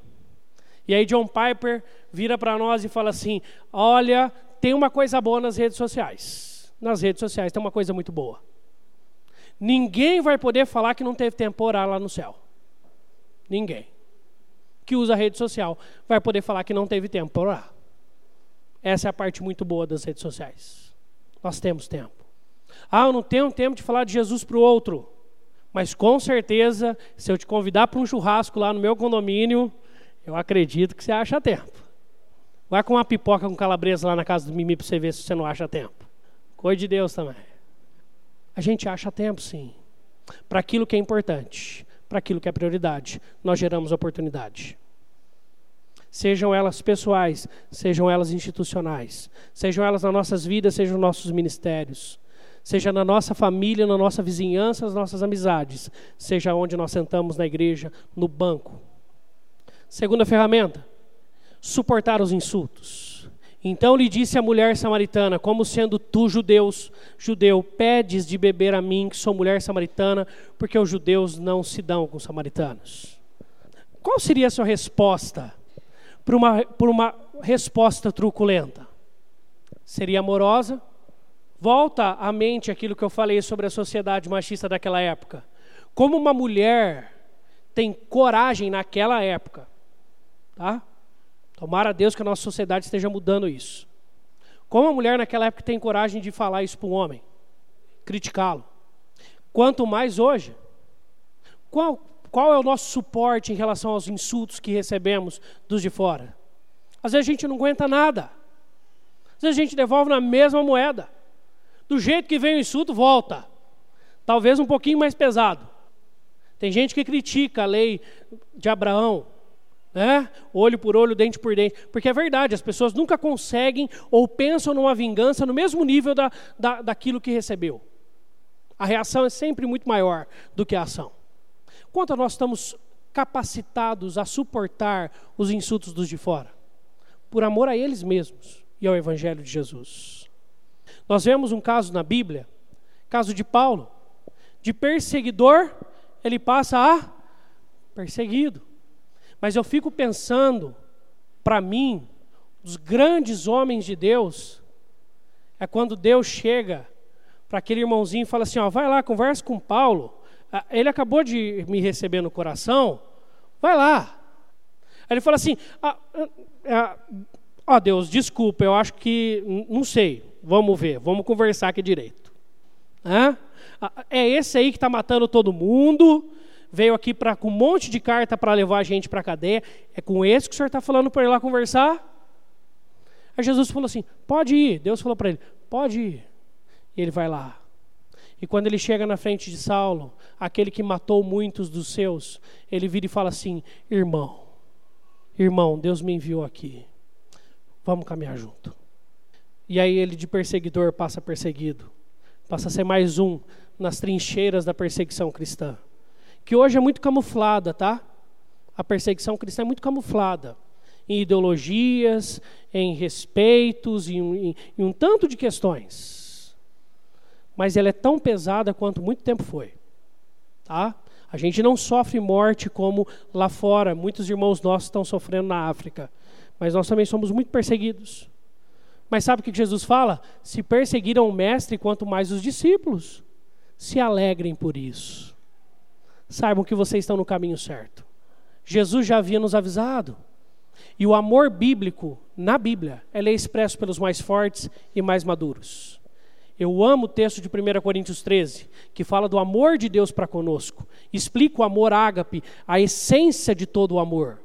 E aí John Piper vira para nós e fala assim: olha, tem uma coisa boa nas redes sociais. Nas redes sociais tem uma coisa muito boa. Ninguém vai poder falar que não teve tempo orar lá no céu. Ninguém. Que usa a rede social vai poder falar que não teve tempo para orar. Essa é a parte muito boa das redes sociais. Nós temos tempo. Ah, eu não tenho tempo de falar de Jesus para o outro. Mas com certeza, se eu te convidar para um churrasco lá no meu condomínio, eu acredito que você acha tempo. Vai com uma pipoca com calabresa lá na casa do Mimi para você ver se você não acha tempo. Coisa de Deus também. A gente acha tempo, sim. Para aquilo que é importante, para aquilo que é prioridade, nós geramos oportunidade. Sejam elas pessoais, sejam elas institucionais, sejam elas nas nossas vidas, sejam nos nossos ministérios, seja na nossa família, na nossa vizinhança, nas nossas amizades, seja onde nós sentamos na igreja, no banco, Segunda ferramenta, suportar os insultos. Então lhe disse a mulher samaritana, como sendo tu judeus, judeu, pedes de beber a mim, que sou mulher samaritana, porque os judeus não se dão com os samaritanos. Qual seria a sua resposta por uma, por uma resposta truculenta? Seria amorosa? Volta à mente aquilo que eu falei sobre a sociedade machista daquela época. Como uma mulher tem coragem naquela época Tá? Tomara a Deus que a nossa sociedade esteja mudando isso. Como a mulher naquela época tem coragem de falar isso para um homem, criticá-lo. Quanto mais hoje. Qual, qual é o nosso suporte em relação aos insultos que recebemos dos de fora? Às vezes a gente não aguenta nada. Às vezes a gente devolve na mesma moeda. Do jeito que vem o insulto, volta. Talvez um pouquinho mais pesado. Tem gente que critica a lei de Abraão, né? olho por olho, dente por dente. Porque é verdade, as pessoas nunca conseguem ou pensam numa vingança no mesmo nível da, da, daquilo que recebeu. A reação é sempre muito maior do que a ação. Quanto nós estamos capacitados a suportar os insultos dos de fora? Por amor a eles mesmos e ao Evangelho de Jesus. Nós vemos um caso na Bíblia, caso de Paulo, de perseguidor, ele passa a perseguido. Mas eu fico pensando, para mim, dos grandes homens de Deus é quando Deus chega para aquele irmãozinho e fala assim: ó, vai lá, conversa com Paulo. Ah, ele acabou de me receber no coração, vai lá. Aí ele fala assim: ah, ah, ah, Deus, desculpa, eu acho que não sei. Vamos ver, vamos conversar aqui direito. Ah, é esse aí que está matando todo mundo, veio aqui pra, com um monte de carta para levar a gente para a cadeia. É com esse que o senhor está falando para ir lá conversar? Aí Jesus falou assim: pode ir. Deus falou para ele: pode ir. E ele vai lá. E quando ele chega na frente de Saulo, aquele que matou muitos dos seus, ele vira e fala assim: irmão, irmão, Deus me enviou aqui. Vamos caminhar junto. E aí ele de perseguidor passa perseguido. Passa a ser mais um nas trincheiras da perseguição cristã. Que hoje é muito camuflada, tá? A perseguição cristã é muito camuflada em ideologias, em respeitos, em, em, em um tanto de questões. Mas ela é tão pesada quanto muito tempo foi. Tá? A gente não sofre morte como lá fora, muitos irmãos nossos estão sofrendo na África. Mas nós também somos muito perseguidos. Mas sabe o que Jesus fala? Se perseguiram o mestre, quanto mais os discípulos. Se alegrem por isso. Saibam que vocês estão no caminho certo. Jesus já havia nos avisado. E o amor bíblico, na Bíblia, ele é expresso pelos mais fortes e mais maduros. Eu amo o texto de 1 Coríntios 13, que fala do amor de Deus para conosco. Explica o amor ágape, a essência de todo o amor.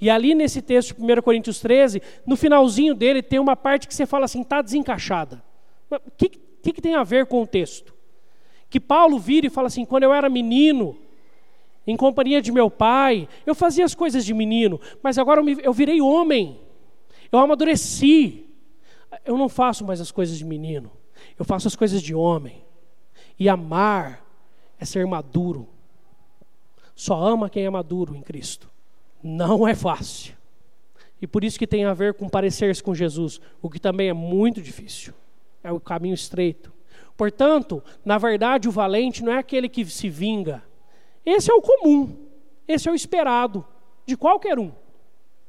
E ali nesse texto de 1 Coríntios 13, no finalzinho dele tem uma parte que você fala assim, está desencaixada. O que, que, que tem a ver com o texto? Que Paulo vira e fala assim, quando eu era menino, em companhia de meu pai. Eu fazia as coisas de menino, mas agora eu, me, eu virei homem. Eu amadureci. Eu não faço mais as coisas de menino. Eu faço as coisas de homem. E amar é ser maduro. Só ama quem é maduro em Cristo. Não é fácil. E por isso que tem a ver com parecer-se com Jesus, o que também é muito difícil. É o caminho estreito. Portanto, na verdade, o valente não é aquele que se vinga, esse é o comum, esse é o esperado de qualquer um,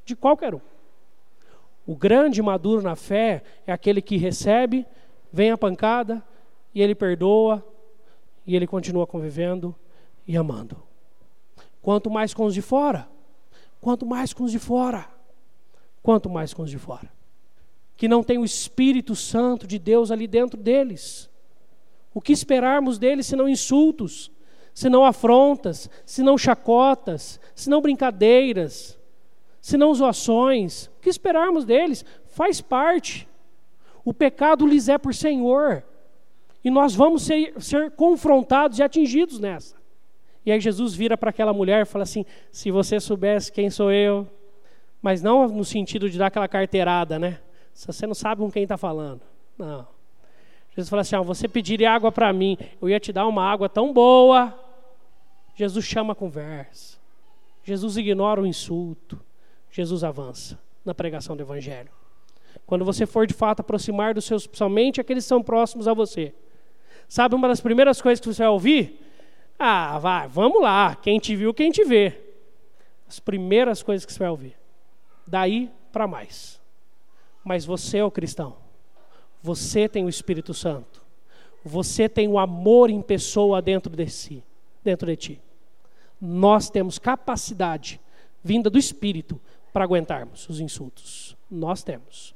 de qualquer um. O grande maduro na fé é aquele que recebe, vem a pancada e ele perdoa e ele continua convivendo e amando. Quanto mais com os de fora, quanto mais com os de fora, quanto mais com os de fora. Que não tem o Espírito Santo de Deus ali dentro deles. O que esperarmos deles senão insultos, senão afrontas, senão chacotas, senão brincadeiras, senão zoações. O que esperarmos deles? Faz parte. O pecado lhes é por Senhor. E nós vamos ser, ser confrontados e atingidos nessa. E aí Jesus vira para aquela mulher e fala assim: se você soubesse quem sou eu, mas não no sentido de dar aquela carteirada, né? Se você não sabe com quem está falando. Não. Jesus fala assim: ah, você pediria água para mim, eu ia te dar uma água tão boa Jesus chama a conversa. Jesus ignora o insulto. Jesus avança na pregação do Evangelho. Quando você for de fato aproximar dos seus, somente aqueles que são próximos a você. Sabe uma das primeiras coisas que você vai ouvir? Ah, vai, vamos lá. Quem te viu, quem te vê. As primeiras coisas que você vai ouvir. Daí para mais. Mas você é o cristão. Você tem o Espírito Santo. Você tem o amor em pessoa dentro de si, dentro de ti nós temos capacidade vinda do Espírito para aguentarmos os insultos. Nós temos,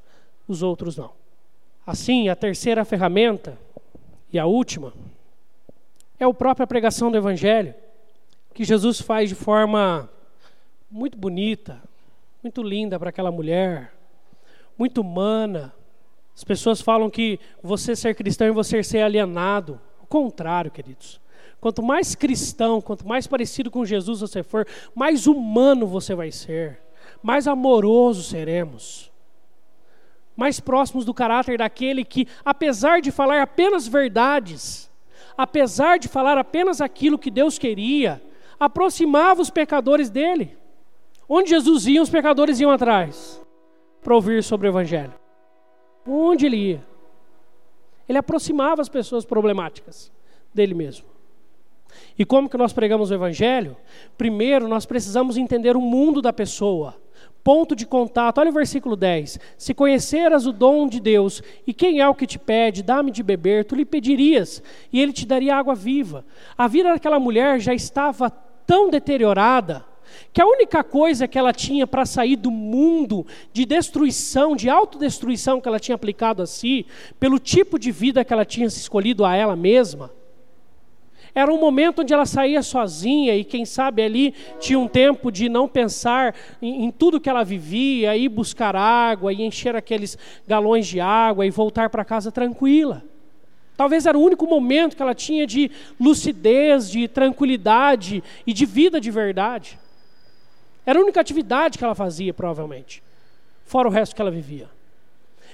os outros não. Assim, a terceira ferramenta e a última é a própria pregação do Evangelho, que Jesus faz de forma muito bonita, muito linda para aquela mulher, muito humana. As pessoas falam que você ser cristão e você ser alienado. O contrário, queridos. Quanto mais cristão, quanto mais parecido com Jesus você for, mais humano você vai ser, mais amoroso seremos, mais próximos do caráter daquele que, apesar de falar apenas verdades, apesar de falar apenas aquilo que Deus queria, aproximava os pecadores dele. Onde Jesus ia, os pecadores iam atrás para ouvir sobre o Evangelho. Onde ele ia? Ele aproximava as pessoas problemáticas dele mesmo. E como que nós pregamos o evangelho? Primeiro, nós precisamos entender o mundo da pessoa. Ponto de contato, olha o versículo 10. Se conheceras o dom de Deus, e quem é o que te pede, dá-me de beber, tu lhe pedirias, e ele te daria água viva. A vida daquela mulher já estava tão deteriorada, que a única coisa que ela tinha para sair do mundo de destruição, de autodestruição que ela tinha aplicado a si, pelo tipo de vida que ela tinha escolhido a ela mesma, era um momento onde ela saía sozinha e, quem sabe, ali tinha um tempo de não pensar em, em tudo que ela vivia, ir buscar água, e encher aqueles galões de água e voltar para casa tranquila. Talvez era o único momento que ela tinha de lucidez, de tranquilidade e de vida de verdade. Era a única atividade que ela fazia, provavelmente, fora o resto que ela vivia.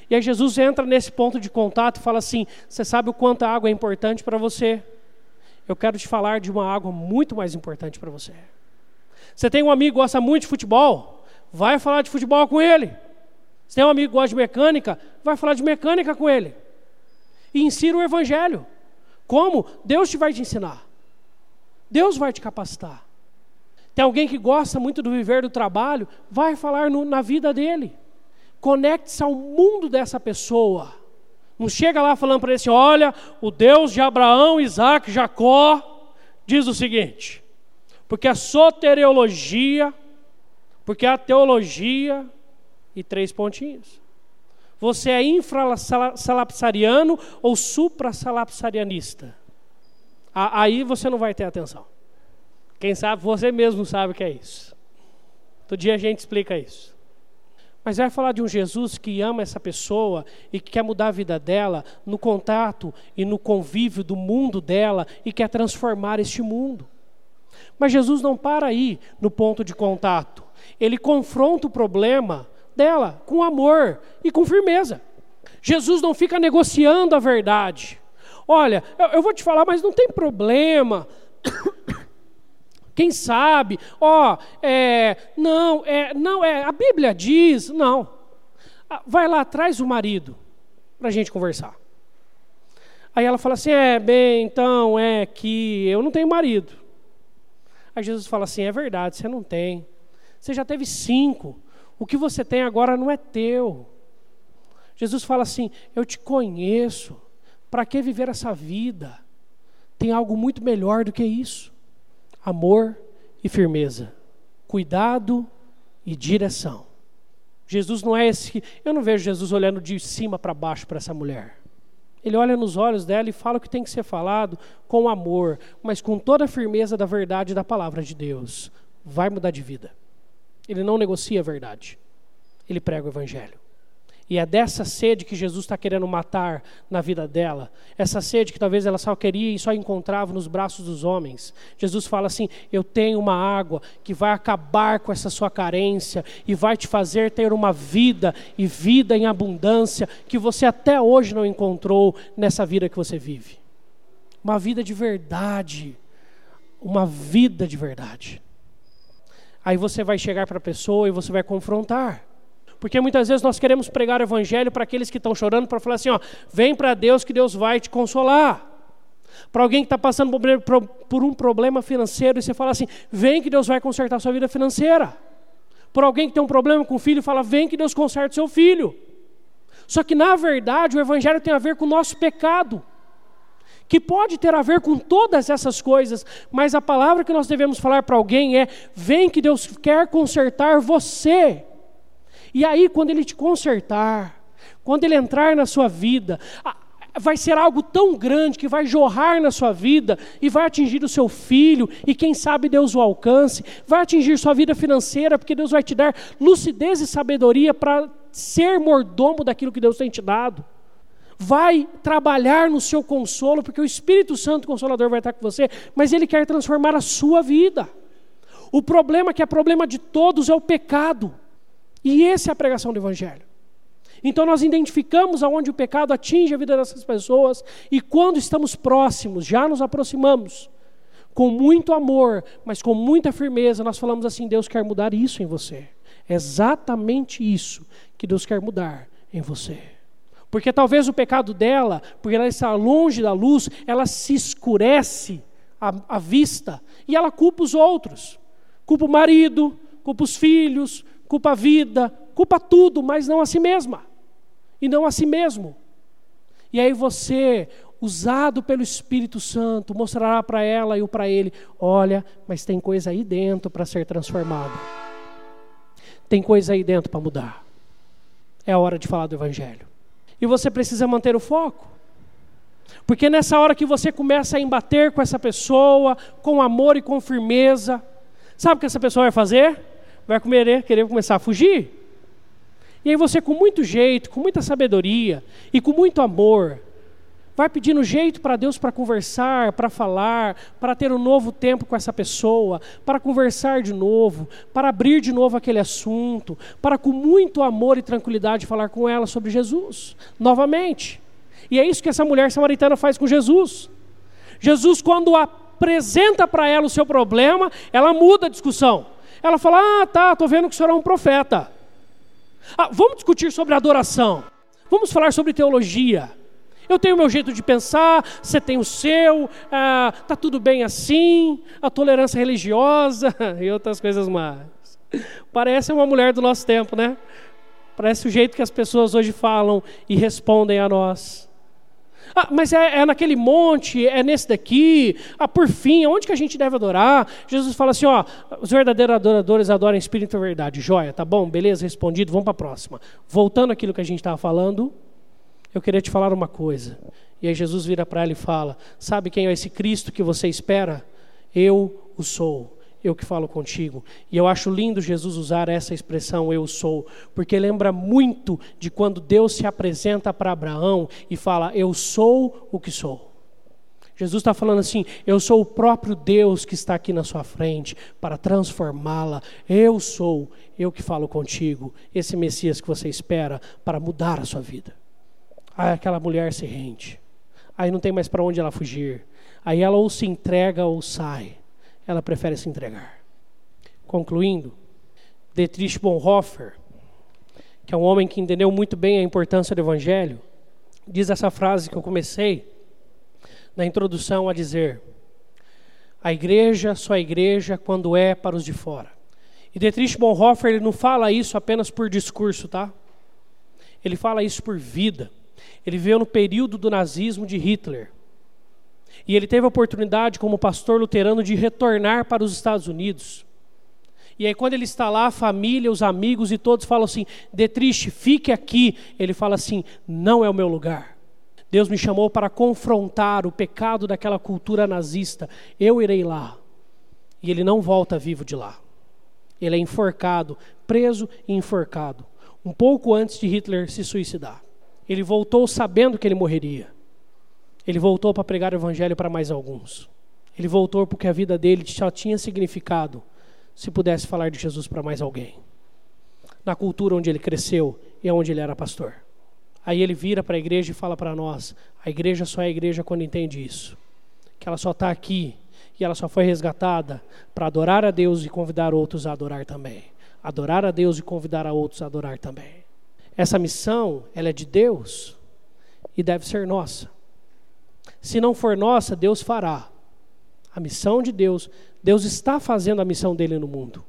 E aí Jesus entra nesse ponto de contato e fala assim: Você sabe o quanto a água é importante para você? eu quero te falar de uma água muito mais importante para você. Você tem um amigo que gosta muito de futebol? Vai falar de futebol com ele. Você tem um amigo que gosta de mecânica? Vai falar de mecânica com ele. E ensina o evangelho. Como? Deus te vai te ensinar. Deus vai te capacitar. Tem alguém que gosta muito do viver do trabalho? Vai falar no, na vida dele. Conecte-se ao mundo dessa pessoa. Não chega lá falando para ele assim: olha, o Deus de Abraão, Isaac, Jacó, diz o seguinte, porque a soteriologia, porque a teologia, e três pontinhos. Você é infrasalapsariano ou suprassalapsarianista? Aí você não vai ter atenção. Quem sabe, você mesmo sabe o que é isso. Todo dia a gente explica isso. Mas vai falar de um Jesus que ama essa pessoa e que quer mudar a vida dela no contato e no convívio do mundo dela e quer transformar este mundo. Mas Jesus não para aí no ponto de contato. Ele confronta o problema dela com amor e com firmeza. Jesus não fica negociando a verdade. Olha, eu, eu vou te falar, mas não tem problema. Quem sabe? Ó, oh, é, não, é, não é. A Bíblia diz, não. Ah, vai lá, traz o marido para a gente conversar. Aí ela fala assim: é, bem, então é que eu não tenho marido. Aí Jesus fala assim: é verdade, você não tem. Você já teve cinco. O que você tem agora não é teu. Jesus fala assim: eu te conheço. Para que viver essa vida? Tem algo muito melhor do que isso amor e firmeza, cuidado e direção. Jesus não é esse. Eu não vejo Jesus olhando de cima para baixo para essa mulher. Ele olha nos olhos dela e fala o que tem que ser falado com amor, mas com toda a firmeza da verdade da palavra de Deus. Vai mudar de vida. Ele não negocia a verdade. Ele prega o evangelho. E é dessa sede que Jesus está querendo matar na vida dela. Essa sede que talvez ela só queria e só encontrava nos braços dos homens. Jesus fala assim: Eu tenho uma água que vai acabar com essa sua carência e vai te fazer ter uma vida e vida em abundância que você até hoje não encontrou nessa vida que você vive. Uma vida de verdade. Uma vida de verdade. Aí você vai chegar para a pessoa e você vai confrontar. Porque muitas vezes nós queremos pregar o evangelho para aqueles que estão chorando, para falar assim: ó, vem para Deus que Deus vai te consolar. Para alguém que está passando por um problema financeiro e você fala assim: vem que Deus vai consertar sua vida financeira. Por alguém que tem um problema com o filho, fala: vem que Deus conserte seu filho. Só que na verdade o evangelho tem a ver com o nosso pecado que pode ter a ver com todas essas coisas, mas a palavra que nós devemos falar para alguém é: vem que Deus quer consertar você. E aí, quando ele te consertar, quando ele entrar na sua vida, vai ser algo tão grande que vai jorrar na sua vida e vai atingir o seu filho, e quem sabe Deus o alcance, vai atingir sua vida financeira, porque Deus vai te dar lucidez e sabedoria para ser mordomo daquilo que Deus tem te dado. Vai trabalhar no seu consolo, porque o Espírito Santo Consolador vai estar com você, mas ele quer transformar a sua vida. O problema que é problema de todos é o pecado. E essa é a pregação do Evangelho. Então nós identificamos aonde o pecado atinge a vida dessas pessoas e quando estamos próximos, já nos aproximamos, com muito amor, mas com muita firmeza, nós falamos assim: Deus quer mudar isso em você. É exatamente isso que Deus quer mudar em você. Porque talvez o pecado dela, porque ela está longe da luz, ela se escurece à, vista e ela culpa os outros. Culpa o marido, culpa os filhos, culpa a vida, culpa tudo, mas não a si mesma. E não a si mesmo. E aí você, usado pelo Espírito Santo, mostrará para ela e para ele: olha, mas tem coisa aí dentro para ser transformada. Tem coisa aí dentro para mudar. É a hora de falar do Evangelho. E você precisa manter o foco. Porque nessa hora que você começa a embater com essa pessoa, com amor e com firmeza, sabe o que essa pessoa vai fazer? Vai querer, querer começar a fugir. E aí você, com muito jeito, com muita sabedoria e com muito amor, vai pedindo jeito para Deus para conversar, para falar, para ter um novo tempo com essa pessoa, para conversar de novo, para abrir de novo aquele assunto, para com muito amor e tranquilidade falar com ela sobre Jesus, novamente. E é isso que essa mulher samaritana faz com Jesus. Jesus, quando apresenta para ela o seu problema, ela muda a discussão. Ela fala: Ah, tá, estou vendo que o senhor é um profeta. Ah, vamos discutir sobre adoração. Vamos falar sobre teologia. Eu tenho meu jeito de pensar, você tem o seu, ah, tá tudo bem assim, a tolerância religiosa e outras coisas mais. Parece uma mulher do nosso tempo, né? Parece o jeito que as pessoas hoje falam e respondem a nós. Ah, mas é, é, naquele monte, é nesse daqui. Ah, por fim, onde que a gente deve adorar? Jesus fala assim: ó, os verdadeiros adoradores adoram espírito e verdade. Joia, tá bom, beleza, respondido, vamos para a próxima. Voltando àquilo que a gente estava falando, eu queria te falar uma coisa. E aí Jesus vira para ela e fala: Sabe quem é esse Cristo que você espera? Eu o sou eu que falo contigo. E eu acho lindo Jesus usar essa expressão eu sou, porque lembra muito de quando Deus se apresenta para Abraão e fala: Eu sou o que sou. Jesus está falando assim: Eu sou o próprio Deus que está aqui na sua frente para transformá-la. Eu sou, eu que falo contigo, esse Messias que você espera para mudar a sua vida. Aí aquela mulher se rende. Aí não tem mais para onde ela fugir. Aí ela ou se entrega ou sai ela prefere se entregar. Concluindo, Dietrich Bonhoeffer, que é um homem que entendeu muito bem a importância do Evangelho, diz essa frase que eu comecei na introdução a dizer: A igreja só é igreja quando é para os de fora. E Dietrich Bonhoeffer ele não fala isso apenas por discurso, tá? Ele fala isso por vida. Ele veio no período do nazismo de Hitler. E ele teve a oportunidade, como pastor luterano, de retornar para os Estados Unidos. E aí, quando ele está lá, a família, os amigos e todos falam assim: Detriste, fique aqui. Ele fala assim: Não é o meu lugar. Deus me chamou para confrontar o pecado daquela cultura nazista. Eu irei lá. E ele não volta vivo de lá. Ele é enforcado, preso e enforcado. Um pouco antes de Hitler se suicidar. Ele voltou sabendo que ele morreria. Ele voltou para pregar o evangelho para mais alguns. Ele voltou porque a vida dele só tinha significado se pudesse falar de Jesus para mais alguém. Na cultura onde ele cresceu e onde ele era pastor. Aí ele vira para a igreja e fala para nós: a igreja só é igreja quando entende isso. Que ela só está aqui e ela só foi resgatada para adorar a Deus e convidar outros a adorar também. Adorar a Deus e convidar a outros a adorar também. Essa missão, ela é de Deus e deve ser nossa. Se não for nossa, Deus fará. A missão de Deus, Deus está fazendo a missão dele no mundo.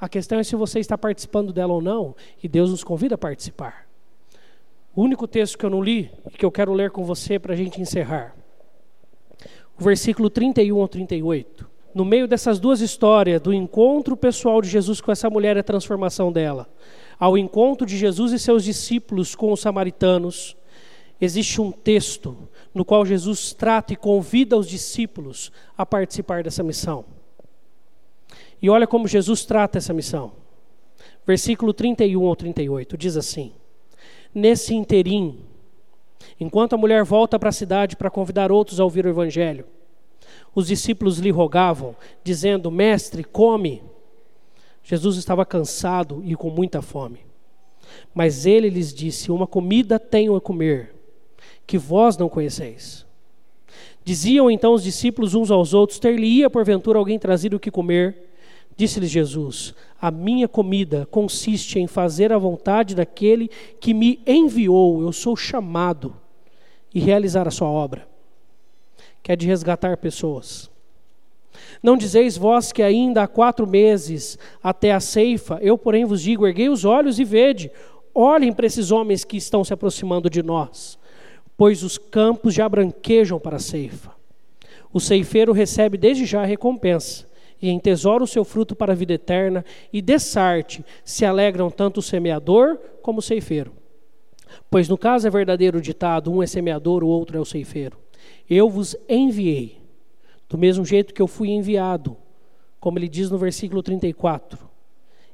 A questão é se você está participando dela ou não, e Deus nos convida a participar. O único texto que eu não li que eu quero ler com você para a gente encerrar. O versículo 31 ao 38. No meio dessas duas histórias, do encontro pessoal de Jesus com essa mulher e a transformação dela, ao encontro de Jesus e seus discípulos com os samaritanos, existe um texto no qual Jesus trata e convida os discípulos a participar dessa missão. E olha como Jesus trata essa missão. Versículo 31 ao 38 diz assim: Nesse interim, enquanto a mulher volta para a cidade para convidar outros a ouvir o evangelho, os discípulos lhe rogavam, dizendo: Mestre, come. Jesus estava cansado e com muita fome. Mas ele lhes disse: Uma comida tenho a comer que vós não conheceis. Diziam então os discípulos uns aos outros: Ter-lhe-ia porventura alguém trazido o que comer? Disse-lhes Jesus: A minha comida consiste em fazer a vontade daquele que me enviou. Eu sou chamado e realizar a sua obra, que é de resgatar pessoas. Não dizeis vós que ainda há quatro meses até a ceifa? Eu, porém, vos digo: erguei os olhos e vede. Olhem para esses homens que estão se aproximando de nós, pois os campos já branquejam para a ceifa. O ceifeiro recebe desde já a recompensa, e entesoura o seu fruto para a vida eterna, e dessarte se alegram tanto o semeador como o ceifeiro. Pois no caso é verdadeiro ditado: um é semeador, o outro é o ceifeiro. Eu vos enviei do mesmo jeito que eu fui enviado, como ele diz no versículo 34.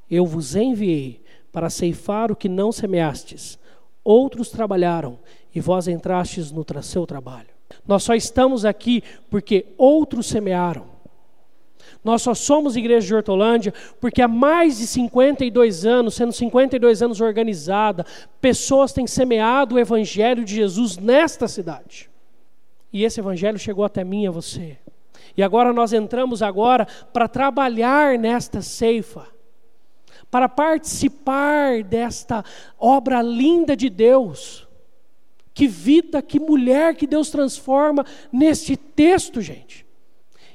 Eu vos enviei para ceifar o que não semeastes. Outros trabalharam e vós entrastes no seu trabalho. Nós só estamos aqui porque outros semearam. Nós só somos igreja de Hortolândia porque há mais de 52 anos, sendo 52 anos organizada, pessoas têm semeado o evangelho de Jesus nesta cidade. E esse evangelho chegou até mim e a você. E agora nós entramos agora para trabalhar nesta ceifa, para participar desta obra linda de Deus. Que vida, que mulher que Deus transforma neste texto, gente.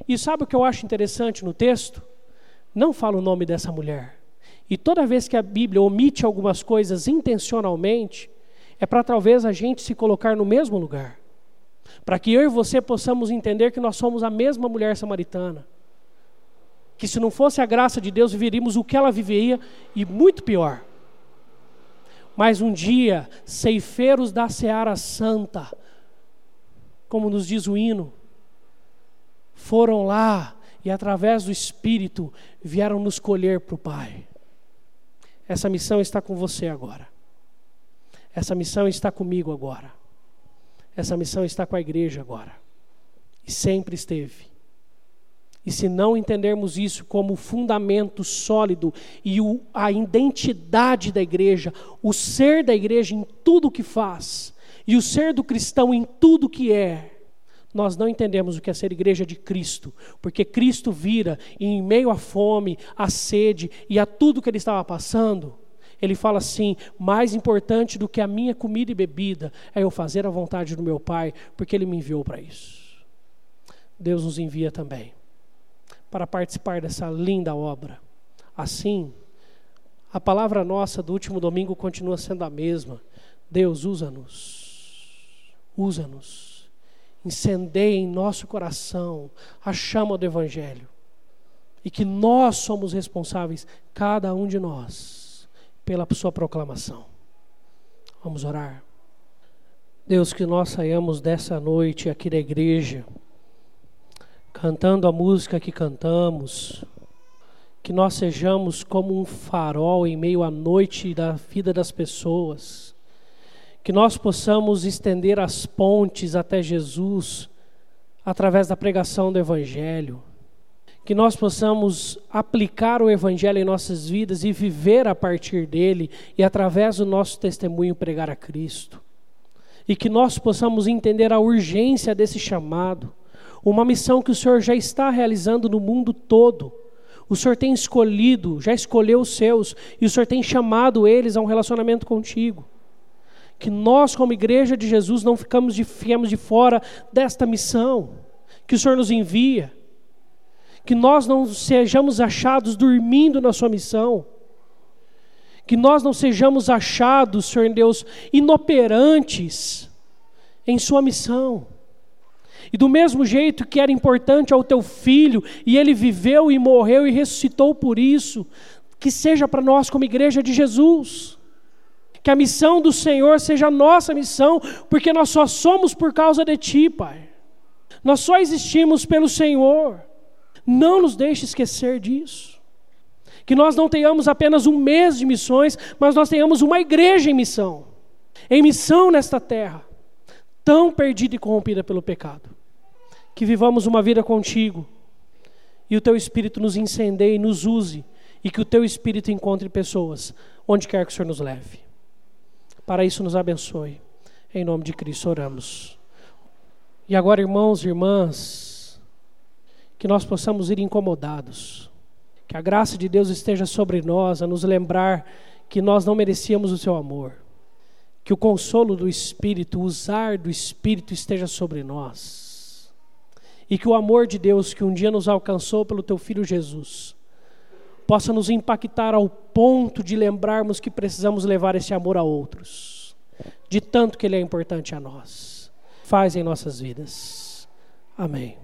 E sabe o que eu acho interessante no texto? Não fala o nome dessa mulher. E toda vez que a Bíblia omite algumas coisas intencionalmente, é para talvez a gente se colocar no mesmo lugar para que eu e você possamos entender que nós somos a mesma mulher samaritana. Que se não fosse a graça de Deus, viveríamos o que ela vivia e muito pior. Mas um dia, ceifeiros da seara santa, como nos diz o hino, foram lá e através do Espírito vieram nos colher para o Pai. Essa missão está com você agora. Essa missão está comigo agora. Essa missão está com a igreja agora. E sempre esteve. E se não entendermos isso como fundamento sólido e o, a identidade da igreja, o ser da igreja em tudo que faz, e o ser do cristão em tudo que é, nós não entendemos o que é ser igreja de Cristo, porque Cristo vira e em meio à fome, à sede e a tudo que ele estava passando, ele fala assim: mais importante do que a minha comida e bebida é eu fazer a vontade do meu Pai, porque Ele me enviou para isso. Deus nos envia também para participar dessa linda obra. Assim, a palavra nossa do último domingo continua sendo a mesma. Deus, usa-nos, usa-nos, incendeia em nosso coração a chama do Evangelho. E que nós somos responsáveis, cada um de nós pela sua proclamação. Vamos orar. Deus, que nós saiamos dessa noite aqui da igreja, cantando a música que cantamos, que nós sejamos como um farol em meio à noite da vida das pessoas, que nós possamos estender as pontes até Jesus através da pregação do Evangelho que nós possamos aplicar o Evangelho em nossas vidas e viver a partir dele e através do nosso testemunho pregar a Cristo. E que nós possamos entender a urgência desse chamado, uma missão que o Senhor já está realizando no mundo todo. O Senhor tem escolhido, já escolheu os seus, e o Senhor tem chamado eles a um relacionamento contigo. Que nós, como igreja de Jesus, não ficamos de, fiquemos de fora desta missão que o Senhor nos envia que nós não sejamos achados dormindo na sua missão, que nós não sejamos achados, Senhor Deus, inoperantes em sua missão. E do mesmo jeito que era importante ao teu filho, e ele viveu e morreu e ressuscitou por isso, que seja para nós como igreja de Jesus. Que a missão do Senhor seja a nossa missão, porque nós só somos por causa de Ti, Pai. Nós só existimos pelo Senhor. Não nos deixe esquecer disso. Que nós não tenhamos apenas um mês de missões, mas nós tenhamos uma igreja em missão. Em missão nesta terra, tão perdida e corrompida pelo pecado. Que vivamos uma vida contigo e o teu Espírito nos incendeie e nos use, e que o teu Espírito encontre pessoas onde quer que o Senhor nos leve. Para isso, nos abençoe. Em nome de Cristo oramos. E agora, irmãos e irmãs, que nós possamos ir incomodados. Que a graça de Deus esteja sobre nós, a nos lembrar que nós não merecíamos o seu amor. Que o consolo do Espírito, o usar do Espírito esteja sobre nós. E que o amor de Deus que um dia nos alcançou pelo teu filho Jesus possa nos impactar ao ponto de lembrarmos que precisamos levar esse amor a outros, de tanto que ele é importante a nós. Faz em nossas vidas. Amém.